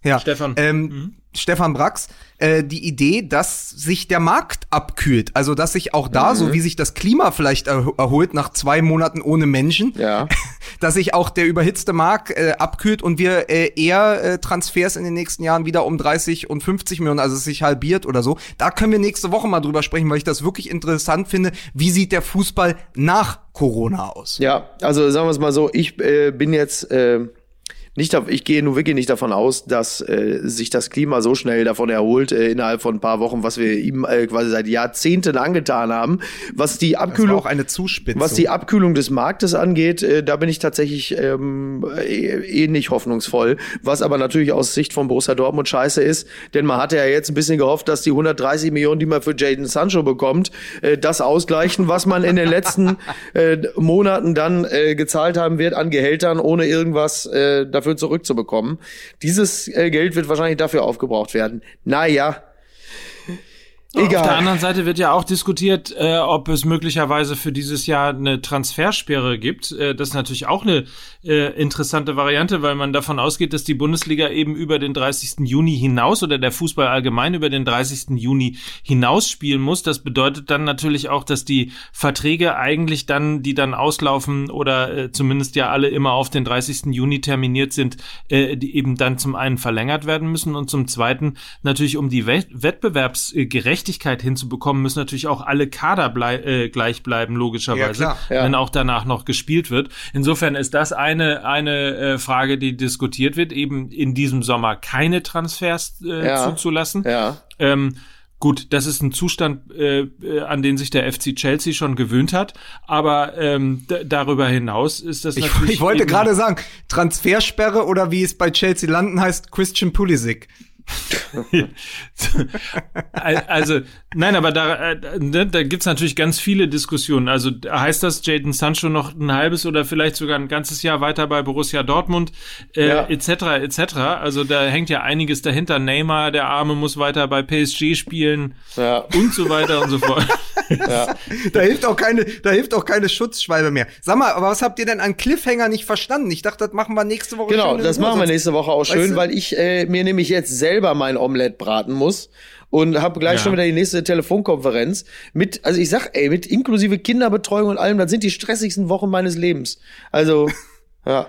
Speaker 3: Ja.
Speaker 1: Stefan.
Speaker 3: Ähm, Stefan Brax, äh, die Idee, dass sich der Markt abkühlt. Also, dass sich auch da, so wie sich das Klima vielleicht er erholt nach zwei Monaten ohne Menschen,
Speaker 2: Ja.
Speaker 3: dass sich auch der überhitzte Markt äh, abkühlt und wir äh, eher äh, Transfers in den nächsten Jahren wieder um 30 und 50 Millionen, also es sich halbiert oder so. Da können wir nächste Woche mal drüber sprechen, weil ich das wirklich interessant finde. Wie sieht der Fußball nach Corona aus?
Speaker 2: Ja, also sagen wir es mal so, ich äh, bin jetzt äh, nicht, ich gehe nur wirklich nicht davon aus, dass äh, sich das Klima so schnell davon erholt äh, innerhalb von ein paar Wochen, was wir ihm äh, quasi seit Jahrzehnten angetan haben. Was die Abkühlung, was die Abkühlung des Marktes angeht, äh, da bin ich tatsächlich ähm, eh, eh nicht hoffnungsvoll. Was aber natürlich aus Sicht von Borussia Dortmund scheiße ist, denn man hatte ja jetzt ein bisschen gehofft, dass die 130 Millionen, die man für Jaden Sancho bekommt, äh, das ausgleichen, was man in den letzten äh, Monaten dann äh, gezahlt haben wird an Gehältern, ohne irgendwas äh, dafür zurückzubekommen. Dieses äh, Geld wird wahrscheinlich dafür aufgebraucht werden. Naja.
Speaker 1: Auf der
Speaker 2: Egal.
Speaker 1: anderen Seite wird ja auch diskutiert, äh, ob es möglicherweise für dieses Jahr eine Transfersperre gibt. Äh, das ist natürlich auch eine äh, interessante Variante, weil man davon ausgeht, dass die Bundesliga eben über den 30. Juni hinaus oder der Fußball allgemein über den 30. Juni hinaus spielen muss. Das bedeutet dann natürlich auch, dass die Verträge eigentlich dann, die dann auslaufen oder äh, zumindest ja alle immer auf den 30. Juni terminiert sind, äh, die eben dann zum einen verlängert werden müssen und zum zweiten natürlich um die We Wettbewerbsgerechtigkeit hinzubekommen, müssen natürlich auch alle Kader blei äh, gleich bleiben, logischerweise,
Speaker 3: Ja, klar.
Speaker 2: Ja.
Speaker 1: wenn auch danach noch gespielt wird. Insofern ist das eine, eine äh, Frage, die diskutiert wird, eben in diesem Sommer keine Transfers äh,
Speaker 2: Ja.
Speaker 1: zuzulassen.
Speaker 2: Ja.
Speaker 1: Ähm, gut, das ist ein Zustand, äh, äh, an den sich der FC Chelsea schon gewöhnt hat, aber ähm, darüber hinaus ist das
Speaker 3: Ich,
Speaker 1: natürlich.
Speaker 3: ich wollte gerade sagen, Transfersperre oder wie es bei Chelsea landen heißt, Christian Pulisic.
Speaker 1: also, nein, aber da, äh, ne, da gibt's natürlich ganz viele Diskussionen. Also heißt das, Jaden Sancho noch ein halbes oder vielleicht sogar ein ganzes Jahr weiter bei Borussia Dortmund, äh,
Speaker 2: Ja.
Speaker 1: etc., etc. Also da hängt ja einiges dahinter. Neymar, der Arme, muss weiter bei PSG spielen
Speaker 2: Ja.
Speaker 1: und so weiter und so fort.
Speaker 3: Da hilft auch keine, da hilft auch keine Schutzschwalbe mehr. Sag mal, aber was habt ihr denn an Cliffhanger nicht verstanden? Ich dachte, das machen wir nächste Woche.
Speaker 2: Genau, das machen wir nächste Woche auch
Speaker 3: Weißt
Speaker 2: schön,
Speaker 3: du?
Speaker 2: weil ich äh, mir nämlich jetzt selber mein Omelett braten muss und habe gleich
Speaker 1: Ja.
Speaker 2: schon wieder die nächste Telefonkonferenz mit, also ich sag, ey, mit inklusive Kinderbetreuung und allem, das sind die stressigsten Wochen meines Lebens. Also, ja,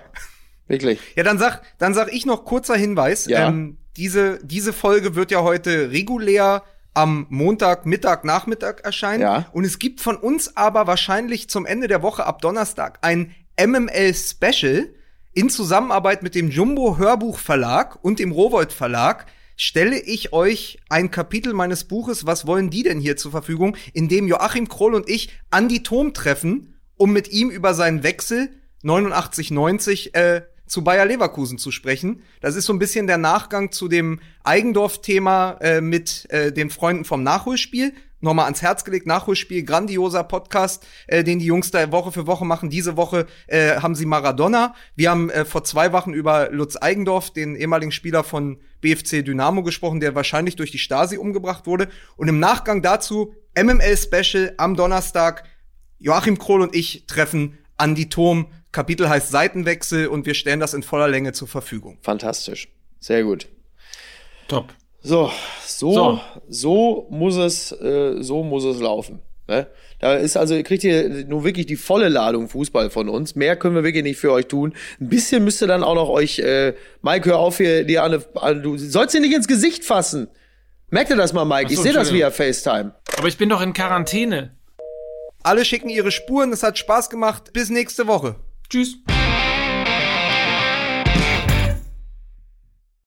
Speaker 2: wirklich.
Speaker 3: Ja, dann sag, dann sag ich noch kurzer Hinweis.
Speaker 2: Ja.
Speaker 3: Ähm, diese, diese Folge wird ja heute regulär am Montag, Mittag, Nachmittag erscheinen.
Speaker 2: Ja.
Speaker 3: Und es gibt von uns aber wahrscheinlich zum Ende der Woche ab Donnerstag ein MML Special in Zusammenarbeit mit dem Jumbo Hörbuch Verlag und dem Rowold Verlag stelle ich euch ein Kapitel meines Buches Was wollen die denn hier zur Verfügung, in dem Joachim Kroll und ich Andi Thom treffen, um mit ihm über seinen Wechsel 89-90 äh, zu Bayer Leverkusen zu sprechen. Das ist so ein bisschen der Nachgang zu dem Eigendorf-Thema äh, mit äh, den Freunden vom Nachholspiel. nochmal ans Herz gelegt. Nachholspiel, grandioser Podcast, äh, den die Jungs da Woche für Woche machen. Diese Woche äh, haben sie Maradona. Wir haben äh, vor zwei Wochen über Lutz Eigendorf, den ehemaligen Spieler von BFC Dynamo gesprochen, der wahrscheinlich durch die Stasi umgebracht wurde. Und im Nachgang dazu MML-Special am Donnerstag. Joachim Krohl und ich treffen Andi Thom. Kapitel heißt Seitenwechsel und wir stellen das in voller Länge zur Verfügung.
Speaker 2: Fantastisch. Sehr gut.
Speaker 1: Top.
Speaker 2: So, so, so, so muss es, äh, so muss es laufen. Ne? Da ist also, ihr kriegt ihr nur wirklich die volle Ladung Fußball von uns. Mehr können wir wirklich nicht für euch tun. Ein bisschen müsst ihr dann auch noch euch, äh, Mike, hör auf hier, dir an, an du sollst dir nicht ins Gesicht fassen. Merkt ihr das mal, Mike? So, ich sehe das via FaceTime.
Speaker 1: Aber ich bin doch in Quarantäne.
Speaker 3: Alle schicken ihre Spuren, es hat Spaß gemacht. Bis nächste Woche.
Speaker 1: Tschüss.